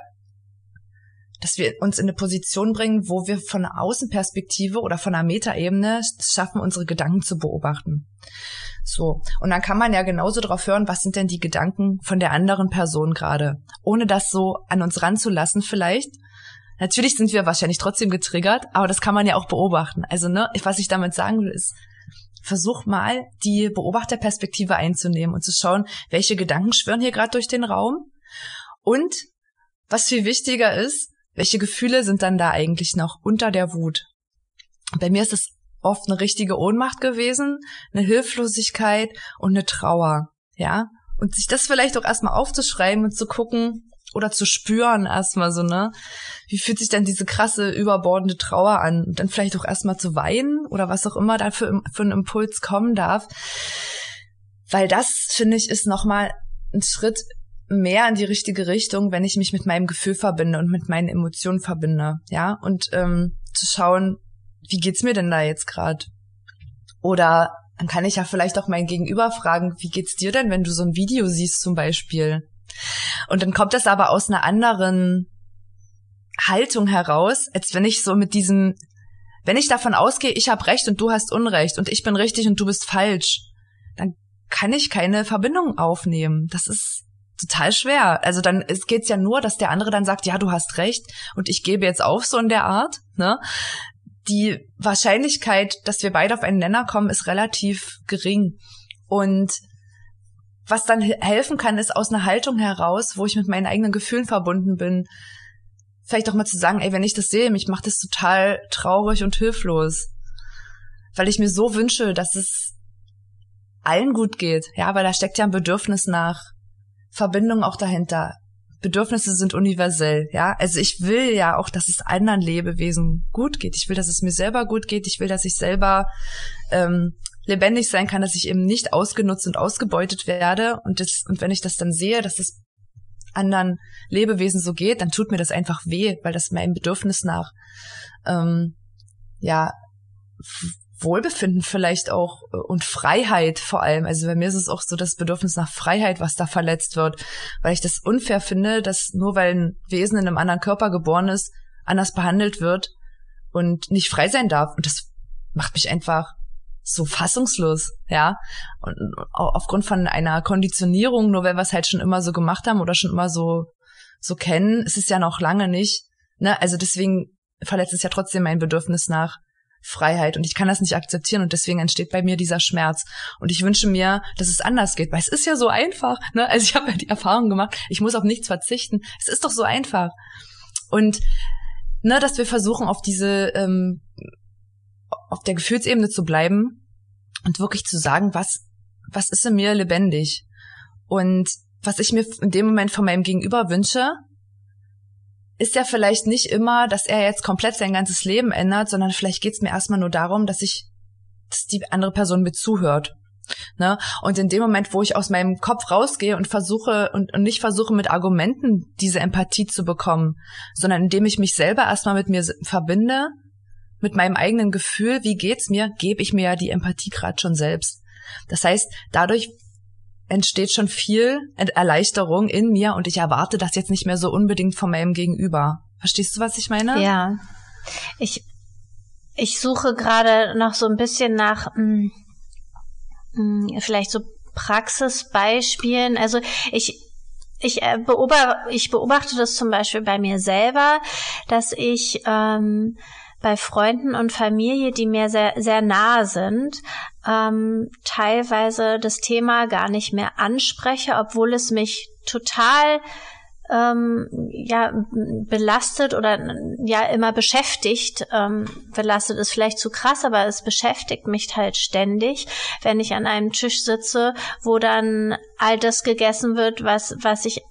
dass wir uns in eine Position bringen, wo wir von einer Außenperspektive oder von einer Metaebene schaffen, unsere Gedanken zu beobachten. So. Und dann kann man ja genauso drauf hören, was sind denn die Gedanken von der anderen Person gerade, ohne das so an uns ranzulassen vielleicht. Natürlich sind wir wahrscheinlich trotzdem getriggert, aber das kann man ja auch beobachten. Also, ne, was ich damit sagen will, ist, versuch mal, die Beobachterperspektive einzunehmen und zu schauen, welche Gedanken schwirren hier gerade durch den Raum. Und was viel wichtiger ist, welche Gefühle sind dann da eigentlich noch unter der Wut? Bei mir ist es oft eine richtige Ohnmacht gewesen, eine Hilflosigkeit und eine Trauer, ja? Und sich das vielleicht auch erstmal aufzuschreiben und zu gucken oder zu spüren erstmal so, ne? Wie fühlt sich denn diese krasse, überbordende Trauer an? Und dann vielleicht auch erstmal zu weinen oder was auch immer da für, für einen Impuls kommen darf. Weil das, finde ich, ist nochmal ein Schritt mehr in die richtige Richtung, wenn ich mich mit meinem Gefühl verbinde und mit meinen Emotionen verbinde, ja, und ähm, zu schauen, wie geht's mir denn da jetzt gerade? Oder dann kann ich ja vielleicht auch mein Gegenüber fragen, wie geht's dir denn, wenn du so ein Video siehst zum Beispiel? Und dann kommt das aber aus einer anderen Haltung heraus, als wenn ich so mit diesem, wenn ich davon ausgehe, ich habe recht und du hast Unrecht und ich bin richtig und du bist falsch, dann kann ich keine Verbindung aufnehmen. Das ist total schwer. Also dann es geht's ja nur, dass der andere dann sagt, ja, du hast recht und ich gebe jetzt auf so in der Art. Ne? Die Wahrscheinlichkeit, dass wir beide auf einen Nenner kommen, ist relativ gering. Und was dann helfen kann, ist aus einer Haltung heraus, wo ich mit meinen eigenen Gefühlen verbunden bin, vielleicht auch mal zu sagen, ey, wenn ich das sehe, mich macht das total traurig und hilflos. Weil ich mir so wünsche, dass es allen gut geht. Ja, weil da steckt ja ein Bedürfnis nach Verbindung auch dahinter. Bedürfnisse sind universell, ja. Also ich will ja auch, dass es anderen Lebewesen gut geht. Ich will, dass es mir selber gut geht. Ich will, dass ich selber ähm, lebendig sein kann, dass ich eben nicht ausgenutzt und ausgebeutet werde. Und das, und wenn ich das dann sehe, dass es anderen Lebewesen so geht, dann tut mir das einfach weh, weil das meinem Bedürfnis nach ähm, ja Wohlbefinden vielleicht auch äh, und Freiheit vor allem. Also bei mir ist es auch so das Bedürfnis nach Freiheit, was da verletzt wird, weil ich das unfair finde, dass nur weil ein Wesen in einem anderen Körper geboren ist, anders behandelt wird und nicht frei sein darf. Und das macht mich einfach so fassungslos, ja. Und aufgrund von einer Konditionierung, nur weil wir es halt schon immer so gemacht haben oder schon immer so, so kennen, ist es ja noch lange nicht. Ne? Also deswegen verletzt es ja trotzdem mein Bedürfnis nach Freiheit und ich kann das nicht akzeptieren und deswegen entsteht bei mir dieser Schmerz und ich wünsche mir, dass es anders geht, weil es ist ja so einfach, ne? Also ich <laughs> habe ja die Erfahrung gemacht, ich muss auf nichts verzichten. Es ist doch so einfach. Und ne, dass wir versuchen auf diese ähm, auf der Gefühlsebene zu bleiben und wirklich zu sagen, was was ist in mir lebendig und was ich mir in dem Moment von meinem Gegenüber wünsche, ist ja vielleicht nicht immer, dass er jetzt komplett sein ganzes Leben ändert, sondern vielleicht geht's mir erstmal nur darum, dass ich, dass die andere Person mir zuhört. Ne? Und in dem Moment, wo ich aus meinem Kopf rausgehe und versuche und, und nicht versuche mit Argumenten diese Empathie zu bekommen, sondern indem ich mich selber erstmal mit mir verbinde, mit meinem eigenen Gefühl, wie geht's mir, gebe ich mir ja die Empathie gerade schon selbst. Das heißt, dadurch entsteht schon viel Erleichterung in mir und ich erwarte das jetzt nicht mehr so unbedingt von meinem Gegenüber. Verstehst du, was ich meine? Ja. Ich, ich suche gerade noch so ein bisschen nach mh, hm, mh, hm, vielleicht so Praxisbeispielen. Also ich ich, äh, beobachte, ich beobachte das zum Beispiel bei mir selber, dass ich ähm, bei Freunden und Familie, die mir sehr, sehr nahe sind, ähm, teilweise das Thema gar nicht mehr anspreche, obwohl es mich total ähm, ja belastet oder ja immer beschäftigt. Ähm, belastet ist vielleicht zu krass, aber es beschäftigt mich halt ständig, wenn ich an einem Tisch sitze, wo dann all das gegessen wird, was was ich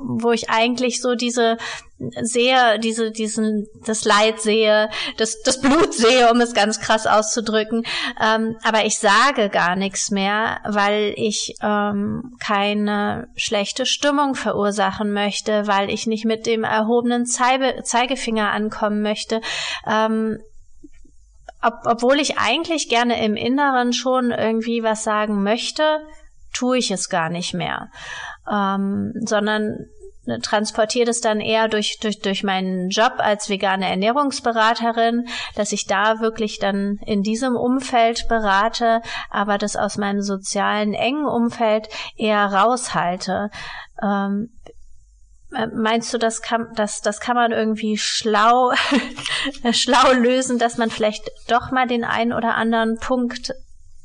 wo ich eigentlich so diese sehe, diese, diesen, das Leid sehe, das, das Blut sehe, um es ganz krass auszudrücken. Ähm, aber ich sage gar nichts mehr, weil ich ähm, keine schlechte Stimmung verursachen möchte, weil ich nicht mit dem erhobenen Zeige, Zeigefinger ankommen möchte. Ähm, ob, obwohl ich eigentlich gerne im Inneren schon irgendwie was sagen möchte, tue ich es gar nicht mehr ähm, sondern ne, transportiert es dann eher durch, durch, durch meinen Job als vegane Ernährungsberaterin, dass ich da wirklich dann in diesem Umfeld berate, aber das aus meinem sozialen engen Umfeld eher raushalte. Ähm, äh, Meinst du, das kann, das, das kann man irgendwie schlau, <laughs> schlau lösen, dass man vielleicht doch mal den einen oder anderen Punkt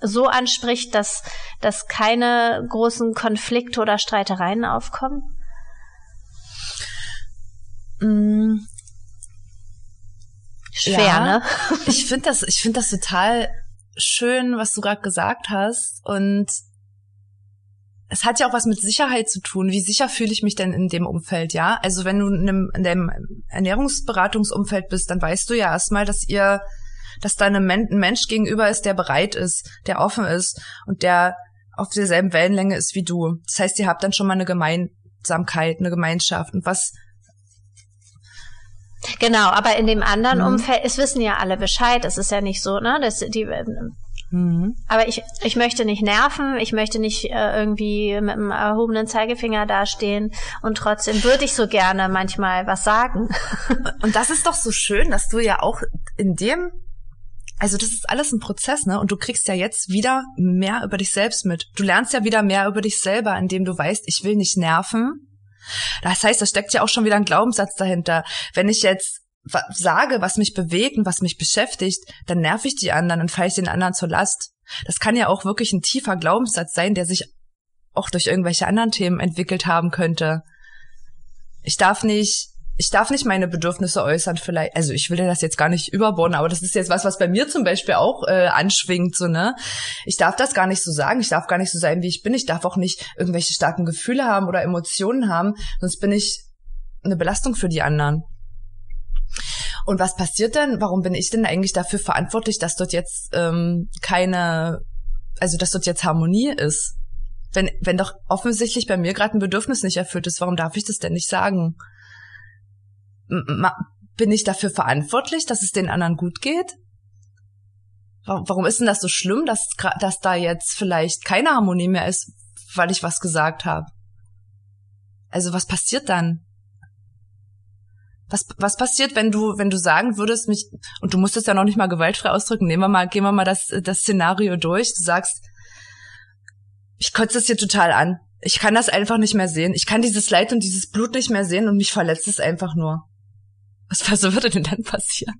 so anspricht, dass, dass keine großen Konflikte oder Streitereien aufkommen? Mm. Schwer, ja, ne? <laughs> ich finde das, ich finde das total schön, was du gerade gesagt hast und es hat ja auch was mit Sicherheit zu tun. Wie sicher fühle ich mich denn in dem Umfeld, ja? Also wenn du in, einem, in dem Ernährungsberatungsumfeld bist, dann weißt du ja erstmal, dass ihr dass da ein Mensch gegenüber ist, der bereit ist, der offen ist und der auf derselben Wellenlänge ist wie du. Das heißt, ihr habt dann schon mal eine Gemeinsamkeit, eine Gemeinschaft. Und was Genau, aber in dem anderen mhm. Umfeld, es wissen ja alle Bescheid. Es ist ja nicht so, ne? dass die, mhm. Aber ich, ich möchte nicht nerven, ich möchte nicht äh, irgendwie mit einem erhobenen Zeigefinger dastehen und trotzdem würde ich so gerne manchmal was sagen. Und das ist doch so schön, dass du ja auch in dem also das ist alles ein Prozess, ne? Und du kriegst ja jetzt wieder mehr über dich selbst mit. Du lernst ja wieder mehr über dich selber, indem du weißt, ich will nicht nerven. Das heißt, da steckt ja auch schon wieder ein Glaubenssatz dahinter. Wenn ich jetzt sage, was mich bewegt und was mich beschäftigt, dann nerv ich die anderen, dann falle ich den anderen zur Last. Das kann ja auch wirklich ein tiefer Glaubenssatz sein, der sich auch durch irgendwelche anderen Themen entwickelt haben könnte. Ich darf nicht ich darf nicht meine Bedürfnisse äußern, vielleicht, also ich will ja das jetzt gar nicht überbohren, aber das ist jetzt was, was bei mir zum Beispiel auch äh, anschwingt, so, ne? Ich darf das gar nicht so sagen, ich darf gar nicht so sein, wie ich bin, ich darf auch nicht irgendwelche starken Gefühle haben oder Emotionen haben, sonst bin ich eine Belastung für die anderen. Und was passiert denn? Warum bin ich denn eigentlich dafür verantwortlich, dass dort jetzt ähm, keine, also dass dort jetzt Harmonie ist? Wenn, wenn doch offensichtlich bei mir gerade ein Bedürfnis nicht erfüllt ist, warum darf ich das denn nicht sagen? Bin ich dafür verantwortlich, dass es den anderen gut geht? Warum ist denn das so schlimm, dass, dass da jetzt vielleicht keine Harmonie mehr ist, weil ich was gesagt habe? Also was passiert dann? Was, was passiert, wenn du, wenn du sagen würdest, mich, und du musst es ja noch nicht mal gewaltfrei ausdrücken, nehmen wir mal, gehen wir mal das, das Szenario durch. Du sagst, ich kotze es hier total an. Ich kann das einfach nicht mehr sehen. Ich kann dieses Leid und dieses Blut nicht mehr sehen und mich verletzt es einfach nur. Was, was würde denn dann passieren?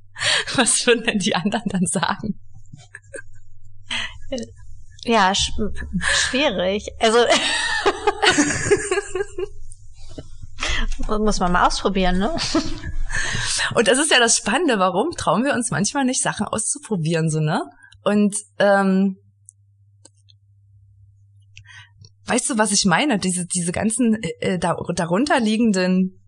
Was würden denn die anderen dann sagen? Ja, sch schwierig. Also <laughs> muss man mal ausprobieren, ne? Und das ist ja das Spannende, warum trauen wir uns manchmal nicht, Sachen auszuprobieren, so, ne? Und ähm, weißt du, was ich meine? Diese, diese ganzen äh, darunter liegenden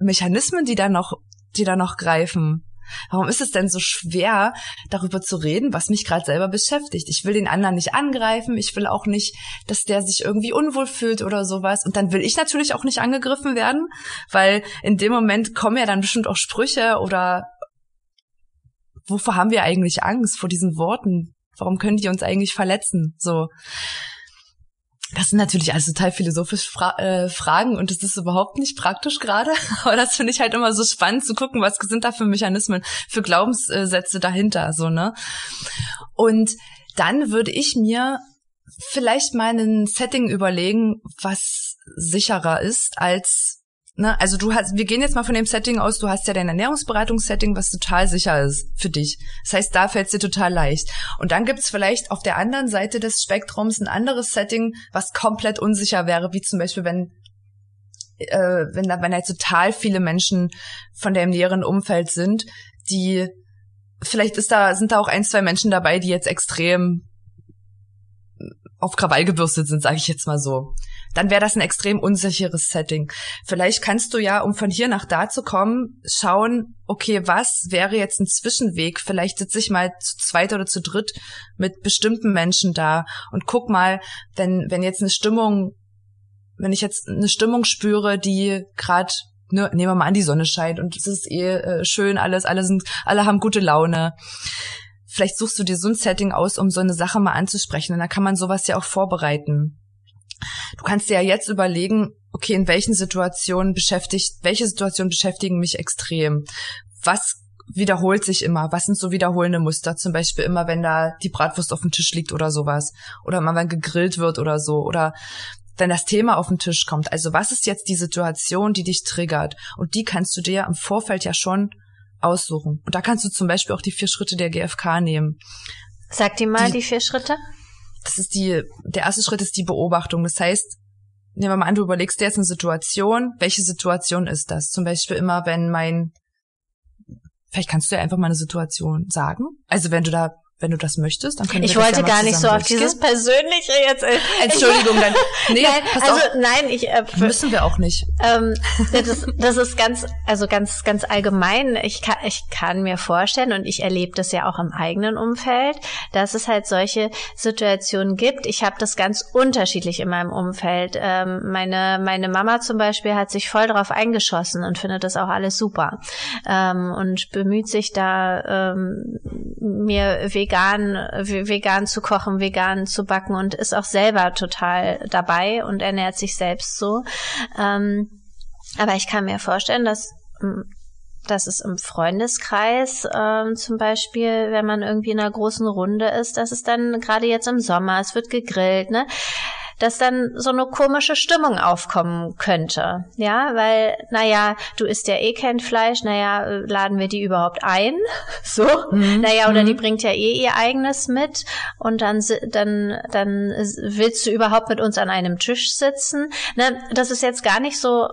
Mechanismen, die da noch, die da noch greifen. Warum ist es denn so schwer, darüber zu reden, was mich gerade selber beschäftigt? Ich will den anderen nicht angreifen, ich will auch nicht, dass der sich irgendwie unwohl fühlt oder sowas. Und dann will ich natürlich auch nicht angegriffen werden, weil in dem Moment kommen ja dann bestimmt auch Sprüche oder wovor haben wir eigentlich Angst vor diesen Worten? Warum können die uns eigentlich verletzen? So. Das sind natürlich alles total philosophische Fra äh, Fragen und das ist überhaupt nicht praktisch gerade. <laughs> Aber das finde ich halt immer so spannend zu gucken, was sind da für Mechanismen, für Glaubenssätze dahinter, so, ne? Und dann würde ich mir vielleicht mal ein Setting überlegen, was sicherer ist als Ne, also du hast, wir gehen jetzt mal von dem Setting aus, du hast ja dein Ernährungsberatungssetting, was total sicher ist für dich. Das heißt, da fällt es dir total leicht. Und dann gibt's vielleicht auf der anderen Seite des Spektrums ein anderes Setting, was komplett unsicher wäre, wie zum Beispiel, wenn äh, wenn da, wenn jetzt total viele Menschen von deinem näheren Umfeld sind, die vielleicht ist da, sind da auch ein, zwei Menschen dabei, die jetzt extrem auf Krawall gebürstet sind, sage ich jetzt mal so. Dann wäre das ein extrem unsicheres Setting. Vielleicht kannst du ja, um von hier nach da zu kommen, schauen, okay, was wäre jetzt ein Zwischenweg? Vielleicht sitze ich mal zu zweit oder zu dritt mit bestimmten Menschen da und guck mal, wenn, wenn jetzt eine Stimmung, wenn ich jetzt eine Stimmung spüre, die gerade ne, nehmen wir mal an, die Sonne scheint und es ist eh äh, schön alles, alle sind, alle haben gute Laune vielleicht suchst du dir so ein Setting aus, um so eine Sache mal anzusprechen. Und dann kann man sowas ja auch vorbereiten. Du kannst dir ja jetzt überlegen, okay, in welchen Situationen beschäftigt, welche Situationen beschäftigen mich extrem? Was wiederholt sich immer? Was sind so wiederholende Muster? Zum Beispiel immer, wenn da die Bratwurst auf dem Tisch liegt oder sowas. Oder immer, wenn gegrillt wird oder so. Oder wenn das Thema auf den Tisch kommt. Also was ist jetzt die Situation, die dich triggert? Und die kannst du dir im Vorfeld ja schon aussuchen. Und da kannst du zum Beispiel auch die vier Schritte der GfK nehmen. Sag dir mal die, die vier Schritte. Das ist die, der erste Schritt ist die Beobachtung. Das heißt, nehmen wir mal an, du überlegst dir jetzt eine Situation. Welche Situation ist das? Zum Beispiel immer, wenn mein, vielleicht kannst du ja einfach mal eine Situation sagen. Also wenn du da wenn du das möchtest, dann können ich wir wollte das ja gar nicht so auf dieses Persönliche jetzt. Äh, Entschuldigung, dann. <laughs> Nee, nein, also auf. nein, ich äh, müssen wir auch nicht. Ähm, das, ist, das ist ganz, also ganz, ganz allgemein. Ich kann, ich kann mir vorstellen und ich erlebe das ja auch im eigenen Umfeld, dass es halt solche Situationen gibt. Ich habe das ganz unterschiedlich in meinem Umfeld. Ähm, meine meine Mama zum Beispiel hat sich voll darauf eingeschossen und findet das auch alles super ähm, und bemüht sich da ähm, mir Wege vegan, vegan zu kochen, vegan zu backen und ist auch selber total dabei und ernährt sich selbst so. Ähm, aber ich kann mir vorstellen, dass dass es im Freundeskreis ähm, zum Beispiel, wenn man irgendwie in einer großen Runde ist, dass es dann gerade jetzt im Sommer, es wird gegrillt, ne? Dass dann so eine komische Stimmung aufkommen könnte. Ja, weil, naja, du isst ja eh kein Fleisch, naja, laden wir die überhaupt ein? <laughs> So, mhm. naja, oder mhm. die bringt ja eh ihr eigenes mit und dann, dann, dann willst du überhaupt mit uns an einem Tisch sitzen. Ne, das ist jetzt gar nicht so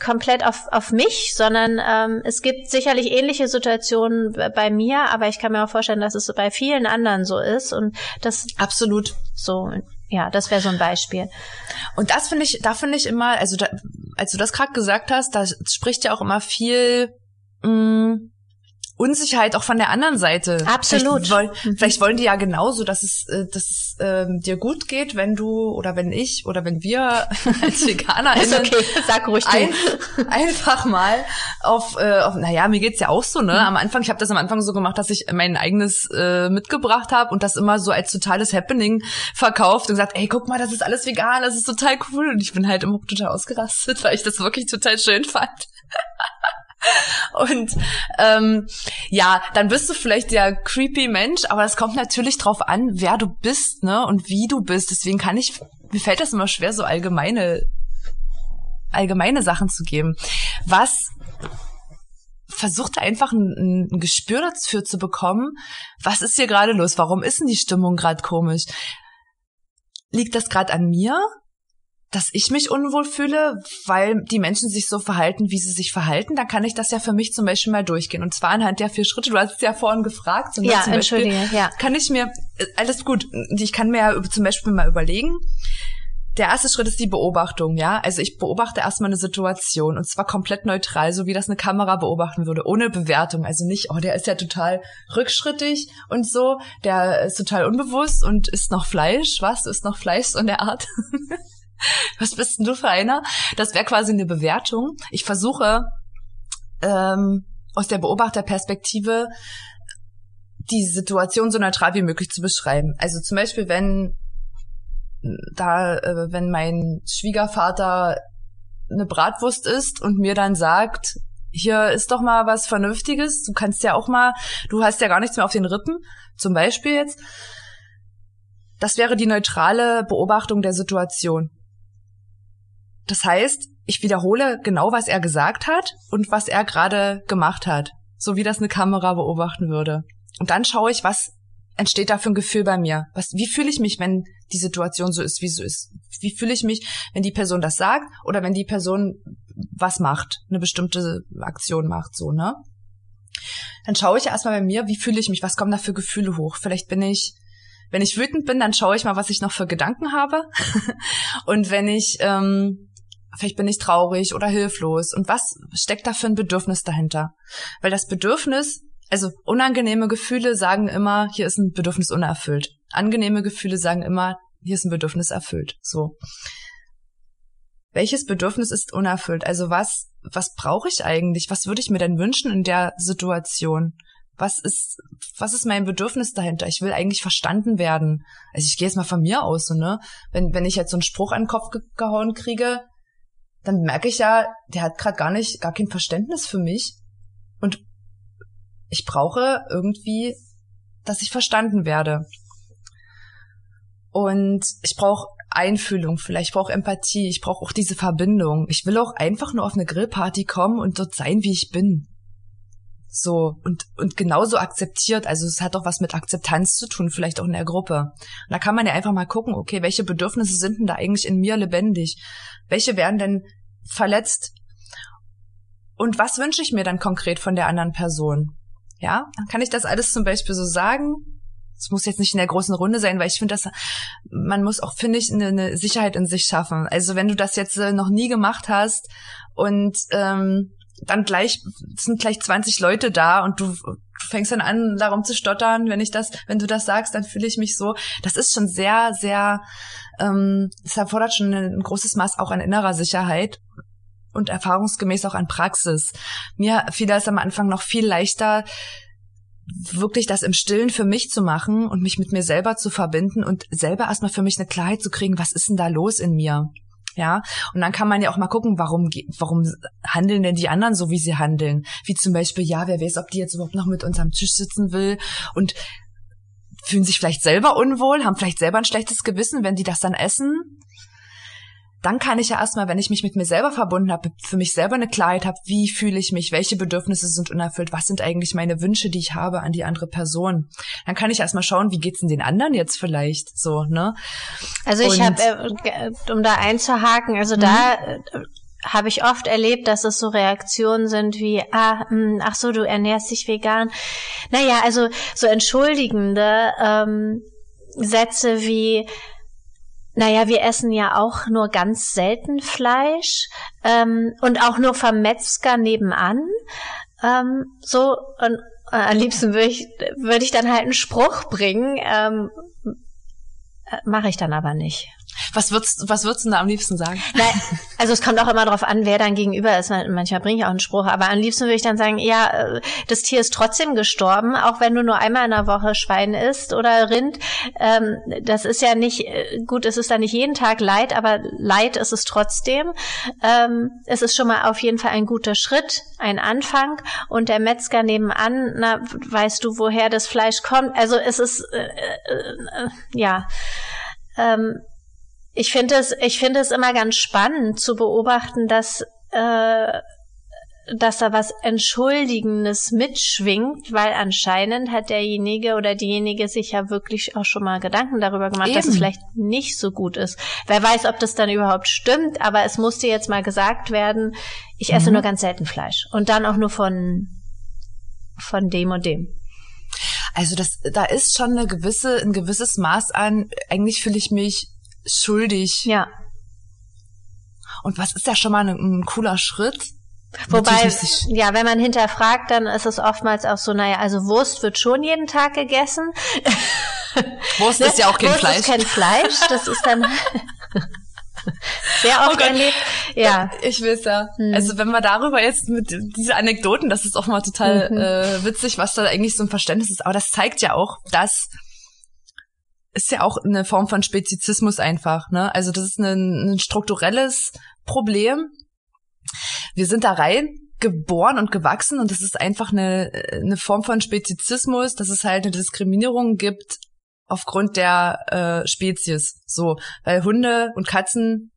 komplett auf, auf mich, sondern ähm, es gibt sicherlich ähnliche Situationen bei mir, aber ich kann mir auch vorstellen, dass es bei vielen anderen so ist und das absolut so ja, das wäre so ein Beispiel. Und das finde ich, da finde ich immer, also da, als du das gerade gesagt hast, da spricht ja auch immer viel mh, mm, Unsicherheit auch von der anderen Seite. Absolut. Vielleicht, wollen, mhm. vielleicht wollen die ja genauso, dass es, äh, dass es ähm, dir gut geht, wenn du oder wenn ich oder wenn wir <laughs> als Veganer okay. Sag ruhig ein, einfach mal auf, äh, auf, naja, mir geht's ja auch so, ne? Mhm. Am Anfang, ich habe das am Anfang so gemacht, dass ich mein eigenes äh, mitgebracht habe und das immer so als totales Happening verkauft und gesagt, ey, guck mal, das ist alles vegan, das ist total cool. Und ich bin halt immer total ausgerastet, weil ich das wirklich total schön fand. <laughs> <laughs> Und ähm, ja, dann bist du vielleicht der creepy Mensch, aber es kommt natürlich drauf an, wer du bist, ne, und wie du bist. Deswegen kann ich, mir fällt das immer schwer, so allgemeine, allgemeine Sachen zu geben. Was versucht einfach ein, ein Gespür dafür zu bekommen, was ist hier gerade los? Warum ist denn die Stimmung gerade komisch? Liegt das gerade an mir? Dass ich mich unwohl fühle, weil die Menschen sich so verhalten, wie sie sich verhalten, dann kann ich das ja für mich zum Beispiel mal durchgehen. Und zwar anhand der vier Schritte. Du hast es ja vorhin gefragt. ja, zum Beispiel, entschuldige, ja. Kann ich mir, alles gut, ich kann mir ja zum Beispiel mal überlegen, der erste Schritt ist die Beobachtung, ja. Also ich beobachte erstmal eine Situation und zwar komplett neutral, so wie das eine Kamera beobachten würde, ohne Bewertung. Also nicht, oh, der ist ja total rückschrittig und so, der ist total unbewusst und isst noch Fleisch, was? Du isst noch Fleisch so in der Art. <laughs> <laughs> was bist denn du für einer? Das wäre quasi eine Bewertung. Ich versuche ähm, aus der Beobachterperspektive die Situation so neutral wie möglich zu beschreiben. Also zum Beispiel, wenn da, äh, wenn mein Schwiegervater eine Bratwurst isst und mir dann sagt, hier ist doch mal was Vernünftiges, du kannst ja auch mal, du hast ja gar nichts mehr auf den Rippen, zum Beispiel jetzt. Das wäre die neutrale Beobachtung der Situation. Das heißt, ich wiederhole genau, was er gesagt hat und was er gerade gemacht hat, so wie das eine Kamera beobachten würde. Und dann schaue ich, was entsteht da für ein Gefühl bei mir? Was, wie fühle ich mich, wenn die Situation so ist, wie so ist? Wie fühle ich mich, wenn die Person das sagt oder wenn die Person was macht, eine bestimmte Aktion macht, so, ne? Dann schaue ich erstmal bei mir, wie fühle ich mich, was kommen da für Gefühle hoch? Vielleicht bin ich, wenn ich wütend bin, dann schaue ich mal, was ich noch für Gedanken habe. <laughs> Und wenn ich, ähm, vielleicht bin ich traurig oder hilflos. Und was steckt da für ein Bedürfnis dahinter? Weil das Bedürfnis also unangenehme Gefühle sagen immer, hier ist ein Bedürfnis unerfüllt. Angenehme Gefühle sagen immer, hier ist ein Bedürfnis erfüllt. So. Welches Bedürfnis ist unerfüllt? Also was, was brauche ich eigentlich? Was würde ich mir denn wünschen in der Situation? Was ist, was ist mein Bedürfnis dahinter? Ich will eigentlich verstanden werden. Also ich gehe jetzt mal von mir aus, so, ne? Wenn, wenn ich jetzt so einen Spruch an den Kopf ge gehauen kriege, dann merke ich ja, der hat gerade gar nicht, gar kein Verständnis für mich. Und ich brauche irgendwie, dass ich verstanden werde. Und ich brauche Einfühlung, vielleicht ich brauche Empathie, ich brauche auch diese Verbindung. Ich will auch einfach nur auf eine Grillparty kommen und dort sein, wie ich bin. So, und, und genauso akzeptiert. Also es hat auch was mit Akzeptanz zu tun, vielleicht auch in der Gruppe. Und da kann man ja einfach mal gucken, okay, welche Bedürfnisse sind denn da eigentlich in mir lebendig? Welche werden denn verletzt? Und was wünsche ich mir dann konkret von der anderen Person? Ja, dann kann ich das alles zum Beispiel so sagen. Es muss jetzt nicht in der großen Runde sein, weil ich finde, dass man muss auch, finde ich, eine, eine, Sicherheit in sich schaffen. Also wenn du das jetzt äh, noch nie gemacht hast und ähm, dann gleich sind gleich 20 Leute da und du, fängst dann an, darum zu stottern, wenn ich das, wenn du das sagst, dann fühle ich mich so. Das ist schon sehr, sehr, ähm, es erfordert schon ein großes Maß auch an innerer Sicherheit und erfahrungsgemäß auch an Praxis. Mir fiel das am Anfang noch viel leichter, wirklich das im Stillen für mich zu machen und mich mit mir selber zu verbinden und selber erstmal für mich eine Klarheit zu kriegen, was ist denn da los in mir? Ja, und dann kann man ja auch mal gucken, warum, warum handeln denn die anderen so, wie sie handeln? Wie zum Beispiel, ja, wer weiß, ob die jetzt überhaupt noch mit uns am Tisch sitzen will und fühlen sich vielleicht selber unwohl, haben vielleicht selber ein schlechtes Gewissen, wenn die das dann essen dann kann ich ja erstmal, wenn ich mich mit mir selber verbunden habe, für mich selber eine Klarheit habe, wie fühle ich mich, welche Bedürfnisse sind unerfüllt, was sind eigentlich meine Wünsche, die ich habe an die andere Person. Dann kann ich erstmal schauen, wie geht's denn den anderen jetzt vielleicht so, ne? Also ich habe, äh, um da einzuhaken, also da mhm. äh, habe ich oft erlebt, dass es so Reaktionen sind wie, ah, mh, hm, ach so, du ernährst dich vegan. Naja, also so entschuldigende ähm, Sätze wie, naja, wir essen ja auch nur ganz selten Fleisch ähm, und auch nur vom Metzger nebenan. Ähm, so, und äh, am liebsten würde ich, würde ich dann halt einen Spruch bringen. Ähm, äh, Mache ich dann aber nicht. Was würdest, was würdest du da am liebsten sagen? Nein, also es kommt auch immer darauf an, wer dann gegenüber ist. Manchmal bringe ich auch einen Spruch, aber am liebsten würde ich dann sagen, ja, äh, das Tier ist trotzdem gestorben, auch wenn du nur einmal in der Woche Schwein isst oder Rind. Ähm, das ist ja nicht, äh, gut, es ist dann nicht jeden Tag Leid, aber Leid ist es trotzdem. Ähm, es ist schon mal auf jeden Fall ein guter Schritt, ein Anfang. Und der Metzger nebenan, na, weißt du, woher das Fleisch kommt? Also es ist, äh, äh, ja, ähm, ich finde es, ich finde es immer ganz spannend zu beobachten, dass äh, dass da was Entschuldigendes mitschwingt, weil anscheinend hat derjenige oder diejenige sich ja wirklich auch schon mal Gedanken darüber gemacht, Eben. dass es vielleicht nicht so gut ist. Wer weiß, ob das dann überhaupt stimmt, aber es musste jetzt mal gesagt werden, ich esse mhm. nur ganz selten Fleisch und dann auch nur von von dem und dem. Also das, da ist schon eine gewisse, ein gewisses Maß an, eigentlich fühle ich mich schuldig. Ja. Und was ist ja schon mal ein, ein cooler Schritt? Wobei, ja, wenn man hinterfragt, dann ist es oftmals auch so, naja, also Wurst wird schon jeden Tag gegessen. <laughs> Wurst ist ja auch kein Wurst Fleisch. Ist kein Fleisch, das ist dann <laughs> sehr oft oh erlebt. Ja. Ich will's ja. Hm. Also wenn wir darüber jetzt mit diese Anekdoten, das ist auch mal total mhm. äh, witzig, was da eigentlich so ein Verständnis ist. Aber das zeigt ja auch, dass ist ja auch eine Form von Spezizismus einfach, ne? Also das ist ein, ein strukturelles Problem. Wir sind da rein geboren und gewachsen und das ist einfach eine, eine Form von Spezizismus, dass es halt eine Diskriminierung gibt aufgrund der äh, Spezies. So, weil Hunde und Katzen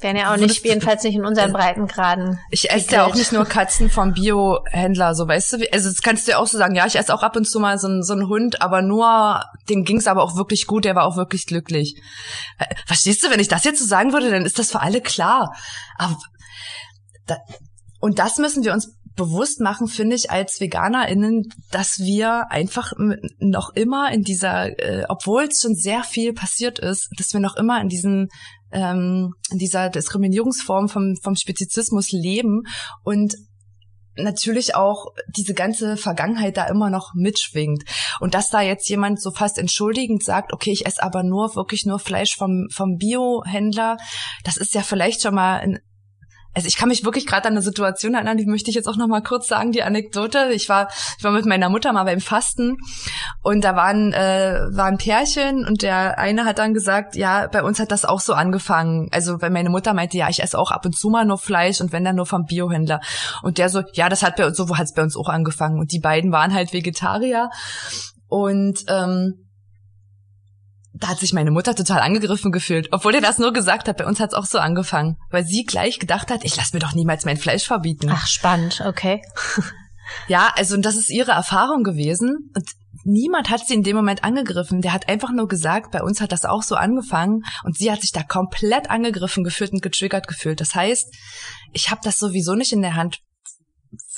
Wären ja auch nicht, jedenfalls nicht in unseren äh, Breitengraden. Ich esse ja auch nicht nur Katzen vom Biohändler, so weißt du. Also das kannst du ja auch so sagen, ja, ich esse auch ab und zu mal so, ein, so einen Hund, aber nur, dem ging's aber auch wirklich gut, der war auch wirklich glücklich. Äh, verstehst du, wenn ich das jetzt so sagen würde, dann ist das für alle klar. Aber da, und das müssen wir uns bewusst machen, finde ich, als VeganerInnen, dass wir einfach noch immer in dieser, äh, obwohl es schon sehr viel passiert ist, dass wir noch immer in diesen ähm, in dieser Diskriminierungsform vom, vom Spezizismus leben und natürlich auch diese ganze Vergangenheit da immer noch mitschwingt. Und dass da jetzt jemand so fast entschuldigend sagt, okay, ich esse aber nur, wirklich nur Fleisch vom, vom Biohändler, das ist ja vielleicht schon mal ein also ich kann mich wirklich gerade an eine Situation erinnern, die möchte ich jetzt auch noch mal kurz sagen, die Anekdote. Ich war, ich war mit meiner Mutter mal beim Fasten und da waren, äh, waren Pärchen und der eine hat dann gesagt, ja, bei uns hat das auch so angefangen. Also weil meine Mutter meinte, ja, ich esse auch ab und zu mal nur Fleisch und wenn dann nur vom Biohändler. Und der so, ja, das hat bei uns, so hat es bei uns auch angefangen. Und die beiden waren halt Vegetarier und ähm, da hat sich meine Mutter total angegriffen gefühlt, obwohl er das nur gesagt hat. Bei uns hat es auch so angefangen, weil sie gleich gedacht hat, ich lass mir doch niemals mein Fleisch verbieten. Ach, spannend, okay. <laughs> ja, also und das ist ihre Erfahrung gewesen und niemand hat sie in dem Moment angegriffen. Der hat einfach nur gesagt, bei uns hat das auch so angefangen und sie hat sich da komplett angegriffen gefühlt und getriggert gefühlt. Das heißt, ich habe das sowieso nicht in der Hand,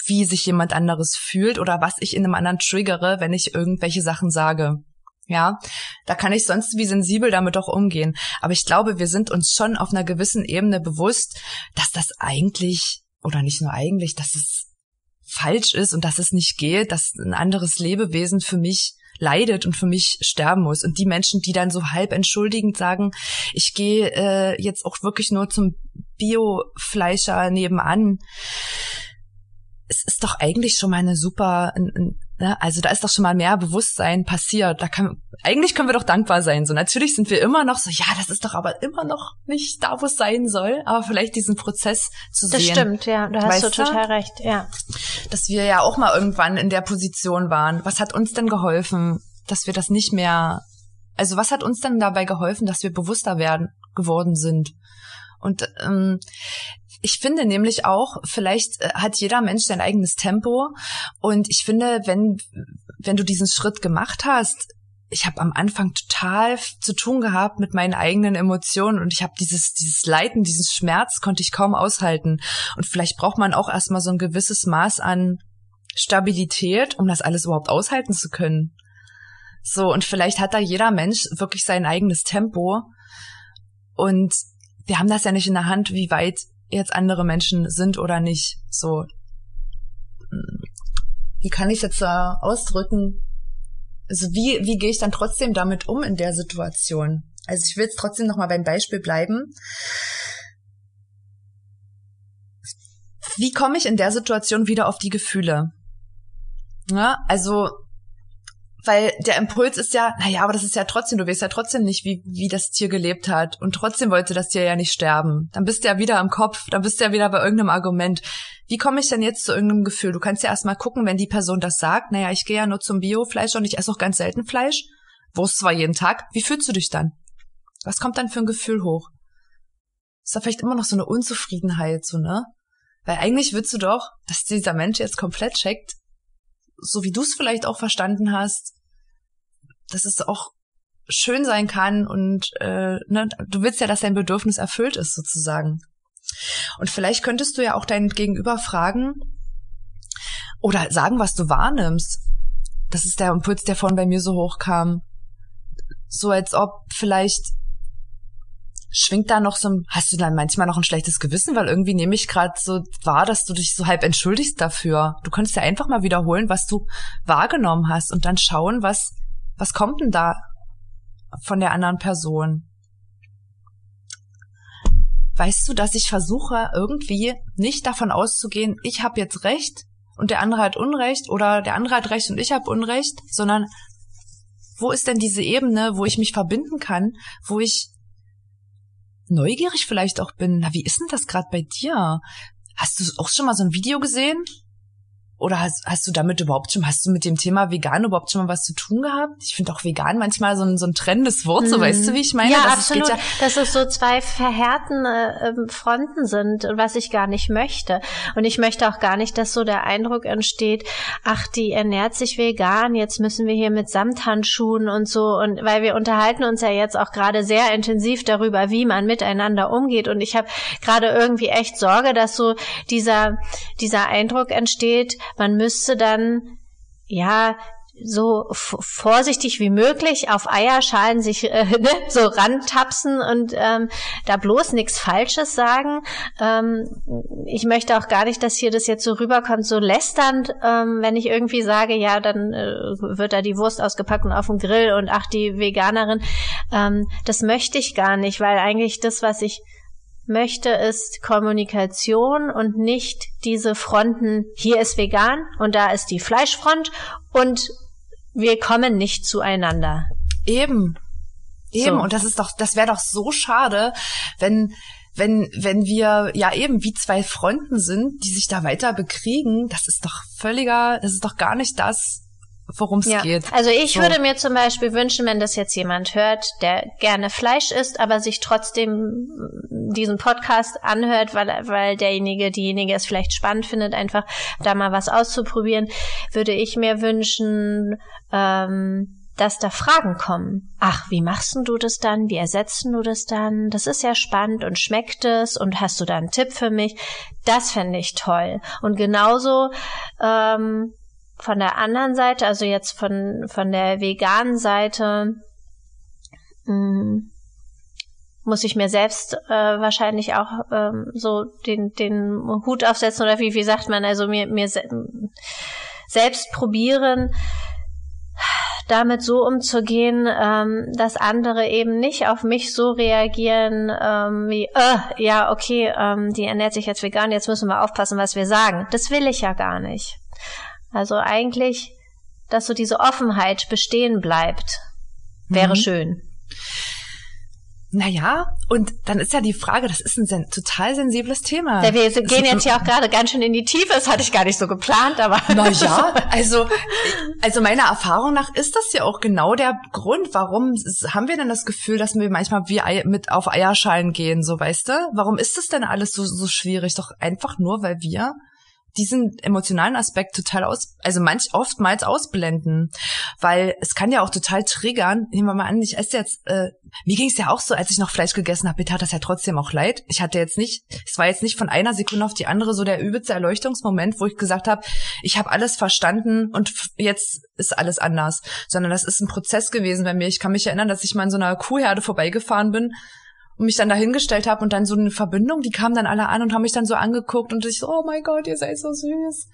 wie sich jemand anderes fühlt oder was ich in einem anderen triggere, wenn ich irgendwelche Sachen sage. Ja, da kann ich sonst wie sensibel damit auch umgehen. Aber ich glaube, wir sind uns schon auf einer gewissen Ebene bewusst, dass das eigentlich, oder nicht nur eigentlich, dass es falsch ist und dass es nicht geht, dass ein anderes Lebewesen für mich leidet und für mich sterben muss. Und die Menschen, die dann so halb entschuldigend sagen, ich gehe äh, jetzt auch wirklich nur zum Biofleischer nebenan, es ist doch eigentlich schon mal eine super, ein, Ne? Also da ist doch schon mal mehr Bewusstsein passiert. Da kann, eigentlich können wir doch dankbar sein. So natürlich sind wir immer noch so, ja, das ist doch aber immer noch nicht da, wo es sein soll. Aber vielleicht diesen Prozess zu das sehen. Das stimmt, ja, da hast du total recht, ja. Dass wir ja auch mal irgendwann in der Position waren. Was hat uns denn geholfen, dass wir das nicht mehr, also was hat uns denn dabei geholfen, dass wir bewusster werden, geworden sind? Und ähm, ich finde nämlich auch, vielleicht äh, hat jeder Mensch sein eigenes Tempo. Und ich finde, wenn, wenn du diesen Schritt gemacht hast, ich habe am Anfang total zu tun gehabt mit meinen eigenen Emotionen und ich habe dieses dieses Leiden, diesen Schmerz konnte ich kaum aushalten und vielleicht braucht man auch erstmal so ein gewisses Maß an Stabilität, um das alles überhaupt aushalten zu können. So und vielleicht hat da jeder Mensch wirklich sein eigenes Tempo und wir haben das ja nicht in der Hand, wie weit jetzt andere Menschen sind oder nicht. So, wie kann ich jetzt da ausdrücken? Also wie, wie gehe ich dann trotzdem damit um in der Situation? Also ich will jetzt trotzdem noch mal beim Beispiel bleiben. Wie komme ich in der Situation wieder auf die Gefühle? Ja, also weil der Impuls ist ja, naja, aber das ist ja trotzdem, du weißt ja trotzdem nicht, wie, wie das Tier gelebt hat. Und trotzdem wollte das Tier ja nicht sterben. Dann bist du ja wieder im Kopf, dann bist du ja wieder bei irgendeinem Argument. Wie komme ich denn jetzt zu irgendeinem Gefühl? Du kannst ja erstmal gucken, wenn die Person das sagt, naja, ich gehe ja nur zum Biofleisch und ich esse auch ganz selten Fleisch. Wurst zwar jeden Tag. Wie fühlst du dich dann? Was kommt dann für ein Gefühl hoch? Ist da vielleicht immer noch so eine Unzufriedenheit, so, ne? Weil eigentlich willst du doch, dass dieser Mensch jetzt komplett checkt, so wie du es vielleicht auch verstanden hast, dass es auch schön sein kann und äh, ne, du willst ja, dass dein Bedürfnis erfüllt ist sozusagen. Und vielleicht könntest du ja auch dein Gegenüber fragen oder sagen, was du wahrnimmst. Das ist der Impuls, der vorhin bei mir so hochkam. So als ob vielleicht schwingt da noch so ein, hast du dann manchmal noch ein schlechtes Gewissen, weil irgendwie nehme ich gerade so wahr, dass du dich so halb entschuldigst dafür. Du könntest ja einfach mal wiederholen, was du wahrgenommen hast und dann schauen, was, was kommt denn da von der anderen Person? Weißt du, dass ich versuche, irgendwie nicht davon auszugehen, ich habe jetzt Recht und der andere hat Unrecht oder der andere hat Recht und ich habe Unrecht, sondern wo ist denn diese Ebene, wo ich mich verbinden kann, wo ich neugierig vielleicht auch bin, na, wie ist denn das gerade bei dir? Hast du auch schon mal so ein Video gesehen? Oder hast, hast du damit überhaupt schon, hast du mit dem Thema vegan überhaupt schon mal was zu tun gehabt? Ich finde auch vegan manchmal so ein, so ein trennendes Wort, so weißt du, wie ich meine? Ja, das absolut. Ja dass es so zwei verhärtene äh, Fronten sind, was ich gar nicht möchte. Und ich möchte auch gar nicht, dass so der Eindruck entsteht, ach, die ernährt sich vegan, jetzt müssen wir hier mit Samthandschuhen und so. Und weil wir unterhalten uns ja jetzt auch gerade sehr intensiv darüber, wie man miteinander umgeht. Und ich habe gerade irgendwie echt Sorge, dass so dieser, dieser Eindruck entsteht, man müsste dann ja so vorsichtig wie möglich auf Eierschalen sich äh, <laughs> ne, so rantapsen und ähm, da bloß nichts Falsches sagen. Ähm, ich möchte auch gar nicht, dass hier das jetzt so rüberkommt, so lästernd, ähm, wenn ich irgendwie sage, ja, dann äh, wird da die Wurst ausgepackt und auf dem Grill und ach, die Veganerin. Ähm, das möchte ich gar nicht, weil eigentlich das, was ich möchte, ist Kommunikation und nicht diese Fronten, hier ist vegan und da ist die Fleischfront und wir kommen nicht zueinander. Eben. Eben. So. Und das ist doch, das wäre doch so schade, wenn, wenn, wenn wir ja eben wie zwei Fronten sind, die sich da weiter bekriegen. Das ist doch völliger, das ist doch gar nicht das, worum es ja. geht. Also ich so. würde mir zum Beispiel wünschen, wenn das jetzt jemand hört, der gerne Fleisch isst, aber sich trotzdem diesen Podcast anhört, weil, weil derjenige, diejenige es vielleicht spannend findet, einfach da mal was auszuprobieren, würde ich mir wünschen, ähm, dass da Fragen kommen. Ach, wie machst du das dann? Wie ersetzt du das dann? Das ist ja spannend und schmeckt es und hast du da einen Tipp für mich? Das fände ich toll. Und genauso ähm, von der anderen Seite, also jetzt von, von der veganen Seite, mh, mm, muss ich mir selbst äh, wahrscheinlich auch ähm, so den, den Hut aufsetzen oder wie, wie sagt man, also mir, mir se selbst probieren, damit so umzugehen, ähm, dass andere eben nicht auf mich so reagieren ähm, wie, äh, ja, okay, ähm, die ernährt sich jetzt vegan, jetzt müssen wir aufpassen, was wir sagen. Das will ich ja gar nicht. Also eigentlich, dass so diese Offenheit bestehen bleibt, wäre mhm. schön. Naja, und dann ist ja die Frage, das ist ein sen total sensibles Thema. Ja, wir gehen jetzt hier auch gerade ganz schön in die Tiefe, das hatte ich gar nicht so geplant, aber. <laughs> Naja, <laughs> also, also meiner Erfahrung nach ist das ja auch genau der Grund, warum haben wir denn das Gefühl, dass wir manchmal wie Ei mit auf Eierschalen gehen, so weißt du? Warum ist das denn alles so, so schwierig? Doch einfach nur, weil wir diesen emotionalen Aspekt total aus, also manch oftmals ausblenden, weil es kann ja auch total triggern. Nehmen wir mal an, ich esse jetzt, äh, mir ging es ja auch so, als ich noch Fleisch gegessen habe, mir tat das ja trotzdem auch leid. Ich hatte jetzt nicht, es war jetzt nicht von einer Sekunde auf die andere so der übelste Erleuchtungsmoment, wo ich gesagt habe, ich habe alles verstanden und jetzt ist alles anders, sondern das ist ein Prozess gewesen bei mir. Ich kann mich erinnern, dass ich mal in so einer Kuhherde vorbeigefahren bin und mich dann dahingestellt habe und dann so eine Verbindung, die kamen dann alle an und haben mich dann so angeguckt und ich so, oh mein Gott, ihr seid so süß.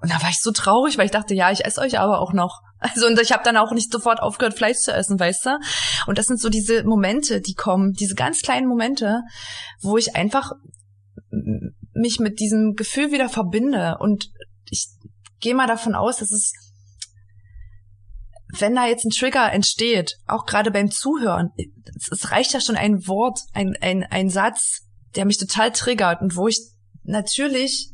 Und da war ich so traurig, weil ich dachte, ja, ich esse euch aber auch noch. <laughs> Also und ich habe dann auch nicht sofort aufgehört, Fleisch zu essen, weißt du? Und das sind so diese Momente, die kommen, diese ganz kleinen Momente, wo ich einfach mich mit diesem Gefühl wieder verbinde. Und ich gehe mal davon aus, dass es wenn da jetzt ein Trigger entsteht, auch gerade beim Zuhören, es, es reicht ja schon ein Wort, ein, ein, ein Satz, der mich total triggert und wo ich natürlich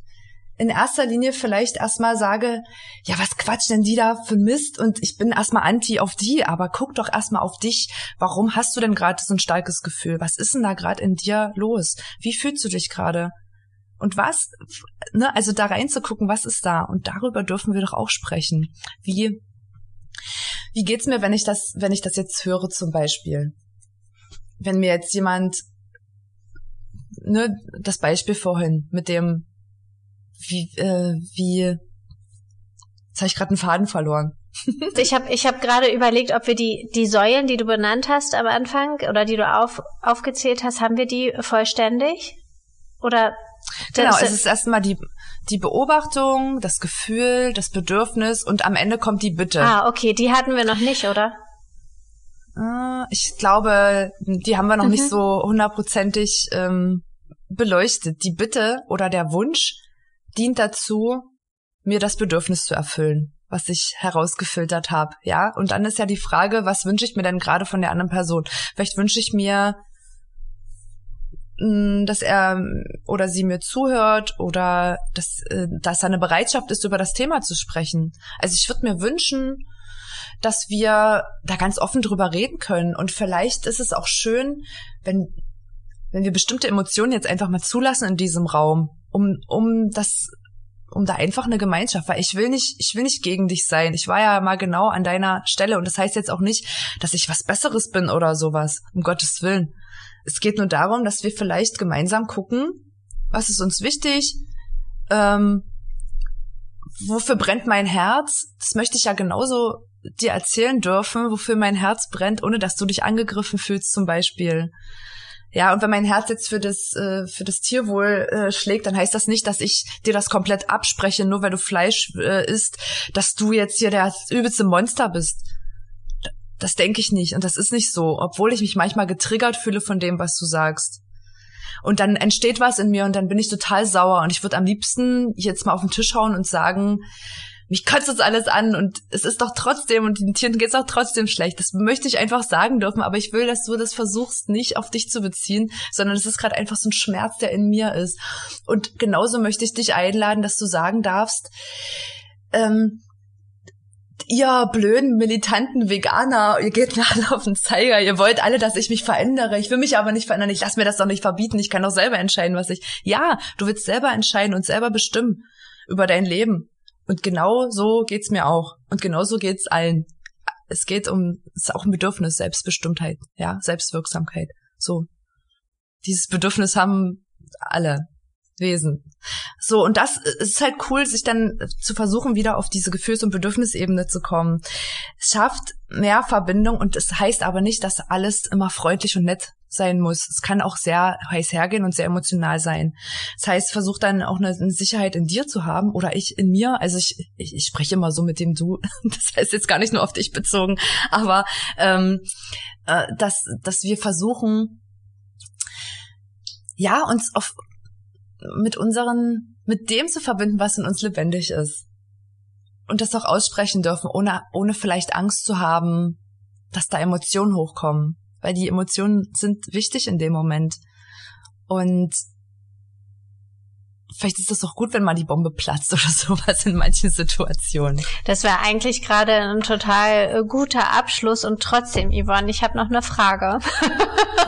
in erster Linie vielleicht erstmal sage, ja, was quatscht denn die da für Mist und ich bin erstmal anti auf die, aber guck doch erstmal auf dich. Warum hast du denn gerade so ein starkes Gefühl? Was ist denn da gerade in dir los? Wie fühlst du dich gerade? Und was, ne, also da reinzugucken, was ist da? Und darüber dürfen wir doch auch sprechen. Wie wie geht's mir, wenn ich das, wenn ich das jetzt höre zum Beispiel? Wenn mir jetzt jemand, ne, das Beispiel vorhin mit dem, wie, äh, wie, jetzt habe ich gerade einen Faden verloren. <laughs> ich habe ich hab gerade überlegt, ob wir die, die Säulen, die du benannt hast am Anfang oder die du auf, aufgezählt hast, haben wir die vollständig? Oder Genau, es ist erstmal die, die Beobachtung, das Gefühl, das Bedürfnis und am Ende kommt die Bitte. Ah, okay, die hatten wir noch nicht, oder? Äh, ich glaube, die haben wir noch mhm. nicht so hundertprozentig ähm, beleuchtet. Die Bitte oder der Wunsch dient dazu, mir das Bedürfnis zu erfüllen, was ich herausgefiltert habe, ja. Und dann ist ja die Frage, was wünsche ich mir denn gerade von der anderen Person? Vielleicht wünsche ich mir dass er oder sie mir zuhört oder dass, äh, dass da eine Bereitschaft ist, über das Thema zu sprechen. Also ich würde mir wünschen, dass wir da ganz offen drüber reden können. Und vielleicht ist es auch schön, wenn, wenn wir bestimmte Emotionen jetzt einfach mal zulassen in diesem Raum, um, um das um da einfach eine Gemeinschaft, weil ich will nicht, ich will nicht gegen dich sein. Ich war ja mal genau an deiner Stelle und das heißt jetzt auch nicht, dass ich was Besseres bin oder sowas, um Gottes Willen. Es geht nur darum, dass wir vielleicht gemeinsam gucken, was ist uns wichtig, ähm, wofür brennt mein Herz? Das möchte ich ja genauso dir erzählen dürfen, wofür mein Herz brennt, ohne dass du dich angegriffen fühlst zum Beispiel. Ja, und wenn mein Herz jetzt für das, äh, für das Tierwohl äh, schlägt, dann heißt das nicht, dass ich dir das komplett abspreche, nur weil du Fleisch äh, isst, dass du jetzt hier der übelste Monster bist. Das denke ich nicht. Und das ist nicht so, obwohl ich mich manchmal getriggert fühle von dem, was du sagst. Und dann entsteht was in mir und dann bin ich total sauer und ich würde am liebsten jetzt mal auf den Tisch hauen und sagen, mich kotzt das alles an und es ist doch trotzdem und den Tieren geht's auch trotzdem schlecht. Das möchte ich einfach sagen dürfen, aber ich will, dass du das versuchst, nicht auf dich zu beziehen, sondern es ist gerade einfach so ein Schmerz, der in mir ist. Und genauso möchte ich dich einladen, dass du sagen darfst, ähm, ihr blöden, militanten Veganer, ihr geht mir alle auf den Zeiger, ihr wollt alle, dass ich mich verändere. Ich will mich aber nicht verändern. Ich lasse mir das doch nicht verbieten. Ich kann doch selber entscheiden, was ich. Ja, du willst selber entscheiden und selber bestimmen über dein Leben. Und genau so geht's mir auch. Und genau so geht's allen. Es geht um, es ist auch ein Bedürfnis, Selbstbestimmtheit, ja, Selbstwirksamkeit. So. Dieses Bedürfnis haben alle Wesen. So, und das ist halt cool, sich dann zu versuchen, wieder auf diese Gefühls- und Bedürfnisebene zu kommen. Es schafft mehr Verbindung und es heißt aber nicht, dass alles immer freundlich und nett sein muss. Es kann auch sehr heiß hergehen und sehr emotional sein. Das heißt, versuch dann auch eine, eine Sicherheit in dir zu haben oder ich in mir. Also ich, ich, ich spreche immer so mit dem Du. <laughs> Das heißt jetzt gar nicht nur auf dich bezogen, aber ähm, äh, dass, dass wir versuchen, ja, uns auf mit unseren, mit dem zu verbinden, was in uns lebendig ist. Und das auch aussprechen dürfen, ohne, ohne vielleicht Angst zu haben, dass da Emotionen hochkommen weil die Emotionen sind wichtig in dem Moment. Und vielleicht ist das auch gut, wenn mal die Bombe platzt <laughs> oder sowas in manchen Situationen. Das wäre eigentlich gerade ein total äh, guter Abschluss und trotzdem, Yvonne, ich habe noch eine Frage.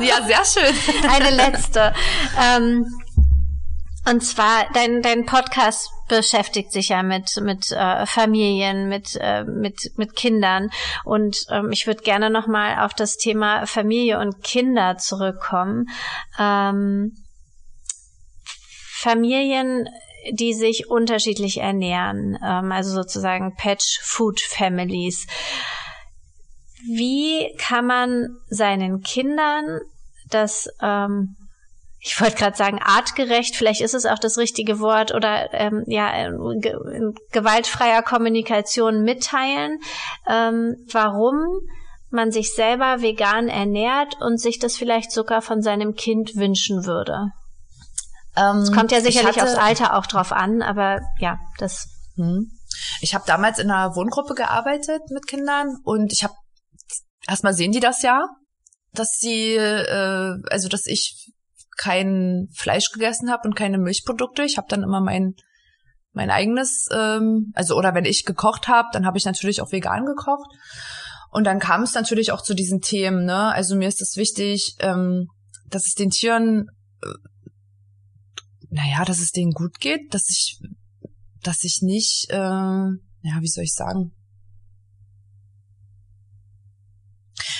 ja, sehr schön. <laughs> eine letzte. Ähm, und zwar, dein, dein Podcast beschäftigt sich ja mit, mit äh, Familien, mit, äh, mit, mit Kindern. Und ähm, ich würde gerne nochmal auf das Thema Familie und Kinder zurückkommen. Ähm, Familien, die sich unterschiedlich ernähren, ähm, also sozusagen Patch Food Families. Wie kann man seinen Kindern das ähm, ich wollte gerade sagen, artgerecht, vielleicht ist es auch das richtige Wort, oder ähm, ja, ge gewaltfreier Kommunikation mitteilen, ähm, warum man sich selber vegan ernährt und sich das vielleicht sogar von seinem Kind wünschen würde. Ähm, es kommt ja sicherlich hatte, aufs Alter auch drauf an, aber ja, das. Hm. Ich habe damals in einer Wohngruppe gearbeitet mit Kindern und ich habe erstmal sehen die das ja, dass sie, äh, also dass ich kein Fleisch gegessen habe und keine Milchprodukte. Ich habe dann immer mein mein eigenes, ähm, also oder wenn ich gekocht habe, dann habe ich natürlich auch vegan gekocht. Und dann kam es natürlich auch zu diesen Themen. Ne? Also mir ist es wichtig, ähm, dass es den Tieren, äh, naja, dass es denen gut geht, dass ich, dass ich nicht, äh, ja, wie soll ich sagen?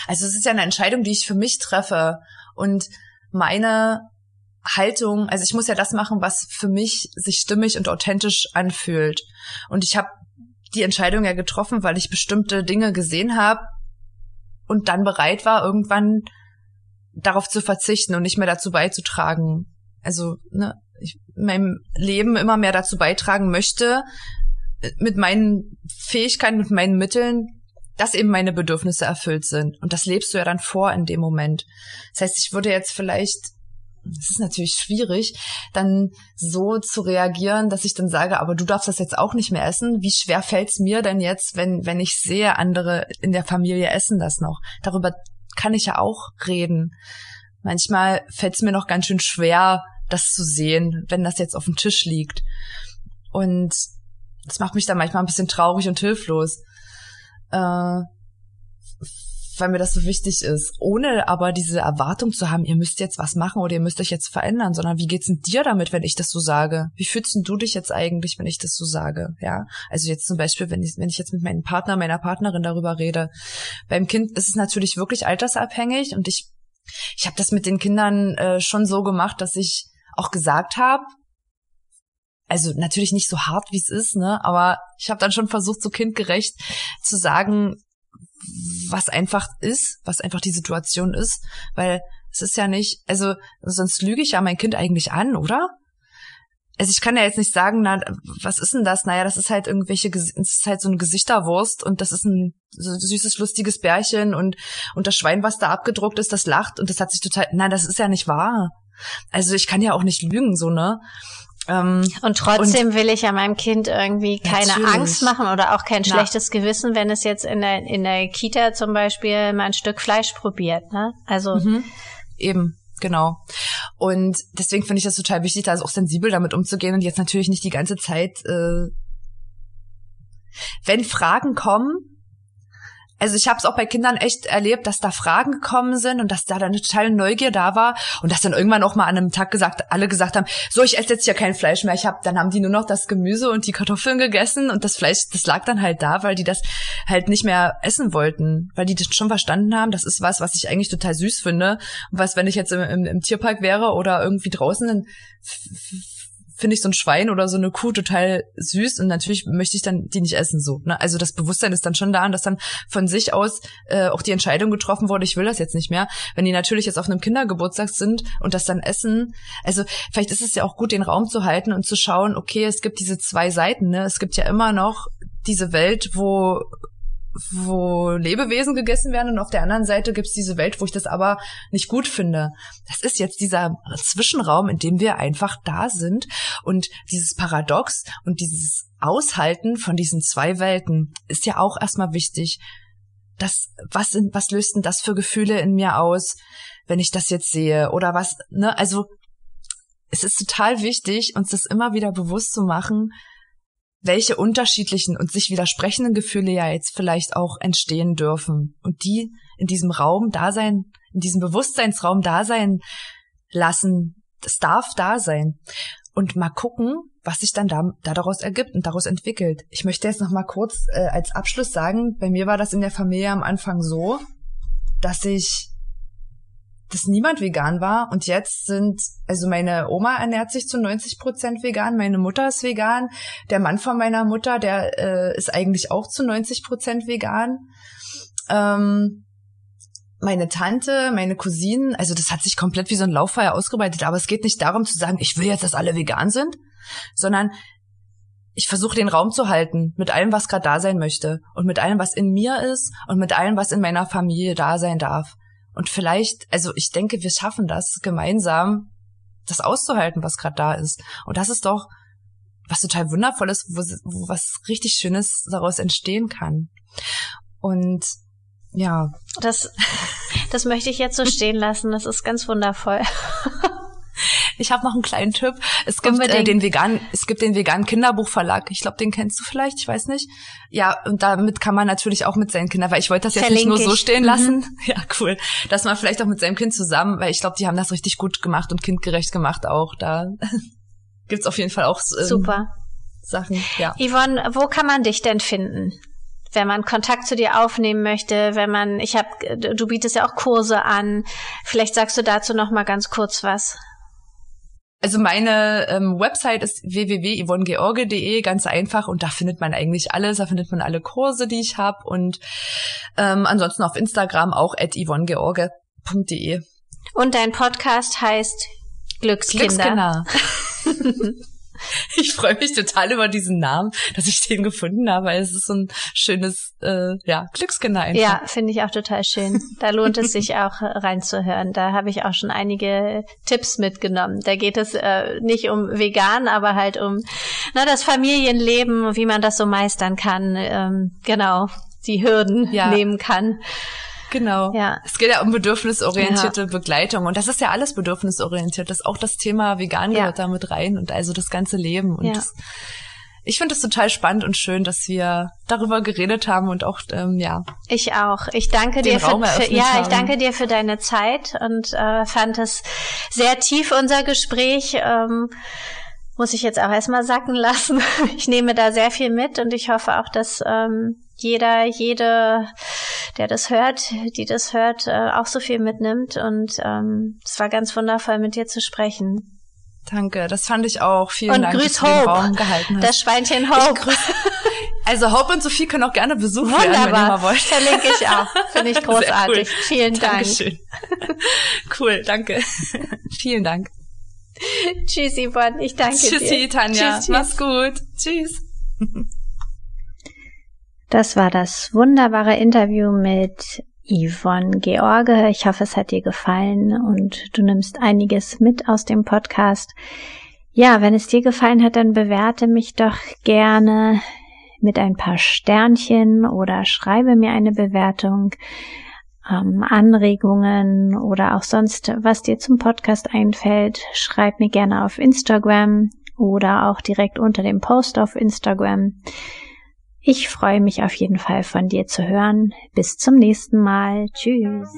Also es ist ja eine Entscheidung, die ich für mich treffe. Und meine Haltung, also ich muss ja das machen, was für mich sich stimmig und authentisch anfühlt. Und ich habe die Entscheidung ja getroffen, weil ich bestimmte Dinge gesehen habe und dann bereit war, irgendwann darauf zu verzichten und nicht mehr dazu beizutragen. Also, ne, ich in meinem Leben immer mehr dazu beitragen möchte, mit meinen Fähigkeiten, mit meinen Mitteln, dass eben meine Bedürfnisse erfüllt sind. Und das lebst du ja dann vor in dem Moment. Das heißt, ich würde jetzt vielleicht, das ist natürlich schwierig, dann so zu reagieren, dass ich dann sage, aber du darfst das jetzt auch nicht mehr essen. Wie schwer fällt's mir denn jetzt, wenn, wenn ich sehe, andere in der Familie essen das noch? Darüber kann ich ja auch reden. manchmal fällt es mir noch ganz schön schwer, das zu sehen, wenn das jetzt auf dem Tisch liegt. Und das macht mich dann manchmal ein bisschen traurig und hilflos. Äh, weil mir das so wichtig ist, ohne aber diese Erwartung zu haben, ihr müsst jetzt was machen oder ihr müsst euch jetzt verändern, sondern wie geht's denn dir damit, wenn ich das so sage? Wie fühlst denn du dich jetzt eigentlich, wenn ich das so sage? Ja, also jetzt zum Beispiel, wenn ich, wenn ich jetzt mit meinem Partner, meiner Partnerin darüber rede. Beim Kind ist es natürlich wirklich altersabhängig und ich, ich habe das mit den Kindern äh, schon so gemacht, dass ich auch gesagt habe, also natürlich nicht so hart, wie es ist, ne, aber ich habe dann schon versucht, so kindgerecht zu sagen, was einfach ist, was einfach die Situation ist, weil es ist ja nicht, also sonst lüge ich ja mein Kind eigentlich an, oder? Also ich kann ja jetzt nicht sagen, na, was ist denn das? Naja, das ist halt irgendwelche, es ist halt so eine Gesichterwurst und das ist ein so süßes, lustiges Bärchen und, und das Schwein, was da abgedruckt ist, das lacht und das hat sich total, nein, das ist ja nicht wahr. Also ich kann ja auch nicht lügen, so, ne? Ähm, und trotzdem und will ich ja meinem Kind irgendwie keine natürlich. Angst machen oder auch kein schlechtes Na. Gewissen, wenn es jetzt in der, in der Kita zum Beispiel mal ein Stück Fleisch probiert. Ne? Also mhm. eben, genau. Und deswegen finde ich das total wichtig, da auch sensibel damit umzugehen und jetzt natürlich nicht die ganze Zeit, äh, wenn Fragen kommen, also ich habe es auch bei Kindern echt erlebt, dass da Fragen gekommen sind und dass da dann eine totale Neugier da war und dass dann irgendwann auch mal an einem Tag gesagt, alle gesagt haben, so ich esse jetzt ja kein Fleisch mehr. Ich habe, dann haben die nur noch das Gemüse und die Kartoffeln gegessen und das Fleisch, das lag dann halt da, weil die das halt nicht mehr essen wollten, weil die das schon verstanden haben. Das ist was, was ich eigentlich total süß finde und was, wenn ich jetzt im, im, im Tierpark wäre oder irgendwie draußen, dann finde ich so ein Schwein oder so eine Kuh total süß und natürlich möchte ich dann die nicht essen so. Ne? Also das Bewusstsein ist dann schon da und dass dann von sich aus äh, auch die Entscheidung getroffen wurde, ich will das jetzt nicht mehr. Wenn die natürlich jetzt auf einem Kindergeburtstag sind und das dann essen, also vielleicht ist es ja auch gut, den Raum zu halten und zu schauen, okay, es gibt diese zwei Seiten. Ne? Es gibt ja immer noch diese Welt, wo wo Lebewesen gegessen werden und auf der anderen Seite gibt's diese Welt, wo ich das aber nicht gut finde. Das ist jetzt dieser Zwischenraum, in dem wir einfach da sind und dieses Paradox und dieses Aushalten von diesen zwei Welten ist ja auch erstmal wichtig. Das, was, was löst denn das für Gefühle in mir aus, wenn ich das jetzt sehe? Oder was, ne? Also, es ist total wichtig, uns das immer wieder bewusst zu machen, welche unterschiedlichen und sich widersprechenden Gefühle ja jetzt vielleicht auch entstehen dürfen und die in diesem Raum da sein, in diesem Bewusstseinsraum da sein lassen. Das darf da sein. Und mal gucken, was sich dann da, da daraus ergibt und daraus entwickelt. Ich möchte jetzt noch mal kurz äh, als Abschluss sagen, bei mir war das in der Familie am Anfang so, dass ich dass niemand vegan war und jetzt sind, also meine Oma ernährt sich zu 90 Prozent vegan, meine Mutter ist vegan, der Mann von meiner Mutter, der äh, ist eigentlich auch zu 90 Prozent vegan. Ähm, meine Tante, meine Cousinen, also das hat sich komplett wie so ein Lauffeuer ausgebreitet, aber es geht nicht darum zu sagen, ich will jetzt, dass alle vegan sind, sondern ich versuche den Raum zu halten mit allem, was gerade da sein möchte und mit allem, was in mir ist und mit allem, was in meiner Familie da sein darf. Und vielleicht, also ich denke, wir schaffen das gemeinsam, das auszuhalten, was gerade da ist. Und das ist doch was total wundervolles, wo, wo was richtig Schönes daraus entstehen kann. Und ja. Das, das möchte ich jetzt so stehen lassen. Das ist ganz wundervoll. <laughs> Ich habe noch einen kleinen Tipp. Es gibt äh, den veganen, es gibt den veganen Kinderbuchverlag. Ich glaube, den kennst du vielleicht, ich weiß nicht. Ja, und damit kann man natürlich auch mit seinen Kindern, weil ich wollte das jetzt nicht nur so stehen ich. lassen. Mhm. <laughs> Ja, cool. Dass man vielleicht auch mit seinem Kind zusammen, weil ich glaube, die haben das richtig gut gemacht und kindgerecht gemacht auch. Da <laughs> gibt's auf jeden Fall auch ähm, super Sachen. Ja. Yvonne, wo kann man dich denn finden? wenn man Kontakt zu dir aufnehmen möchte, wenn man, ich habe, du bietest ja auch Kurse an. Vielleicht sagst du dazu noch mal ganz kurz was. Also meine ähm, Website ist www.yvonnegeorge.de, ganz einfach und da findet man eigentlich alles, da findet man alle Kurse, die ich habe und ähm, ansonsten auf Instagram auch at yvonnegeorge.de. Und dein Podcast heißt Glückskinder. Glückskinder. <laughs> <laughs> <laughs> Ich freue mich total über diesen Namen, dass ich den gefunden habe. Es ist so ein schönes, äh, ja, Glückskinder einfach. Ja, finde ich auch total schön. Da lohnt es sich auch äh, reinzuhören. Da habe ich auch schon einige Tipps mitgenommen. Da geht es äh, nicht um vegan, aber halt um na, das Familienleben, wie man das so meistern kann. Ähm, genau, die Hürden ja. nehmen kann. Genau. Ja. Es geht ja um bedürfnisorientierte ja. Begleitung. Und das ist ja alles bedürfnisorientiert. Das ist auch das Thema vegan ja. gehört da mit rein und also das ganze Leben. Und ja. das, ich finde es total spannend und schön, dass wir darüber geredet haben und auch, ähm, ja. Ich auch. Ich danke dir für, für ja, haben. ich danke dir für deine Zeit und äh, fand es sehr tief, unser Gespräch. Ähm, muss ich jetzt auch erstmal sacken lassen. <laughs> Ich nehme da sehr viel mit und ich hoffe auch, dass ähm, jeder, jede, der das hört, die das hört, äh, auch so viel mitnimmt. Und ähm, es war ganz wundervoll, mit dir zu sprechen. Danke, das fand ich auch. Vielen und Dank, grüß dass Hope, du den Raum gehalten hast. Das Schweinchen Hope. <laughs> Also Hope und Sophie können auch gerne besuchen Wunderbar. werden, wenn ihr mal wollt. Verlinke ich auch. Finde ich <laughs> großartig. Cool. Vielen Dank. Dankeschön. <laughs> Cool, danke. Vielen Dank. Tschüss, Yvonne. Ich danke Tschüssi, dir. Tschüssi, Tanja. Tschüss, tschüss. Mach's gut. Tschüss. Das war das wunderbare Interview mit Yvonne George. Ich hoffe, es hat dir gefallen und du nimmst einiges mit aus dem Podcast. Ja, wenn es dir gefallen hat, dann bewerte mich doch gerne mit ein paar Sternchen oder schreibe mir eine Bewertung, ähm, Anregungen oder auch sonst, was dir zum Podcast einfällt. Schreib mir gerne auf Instagram oder auch direkt unter dem Post auf Instagram. Ich freue mich auf jeden Fall von dir zu hören. Bis zum nächsten Mal. Tschüss.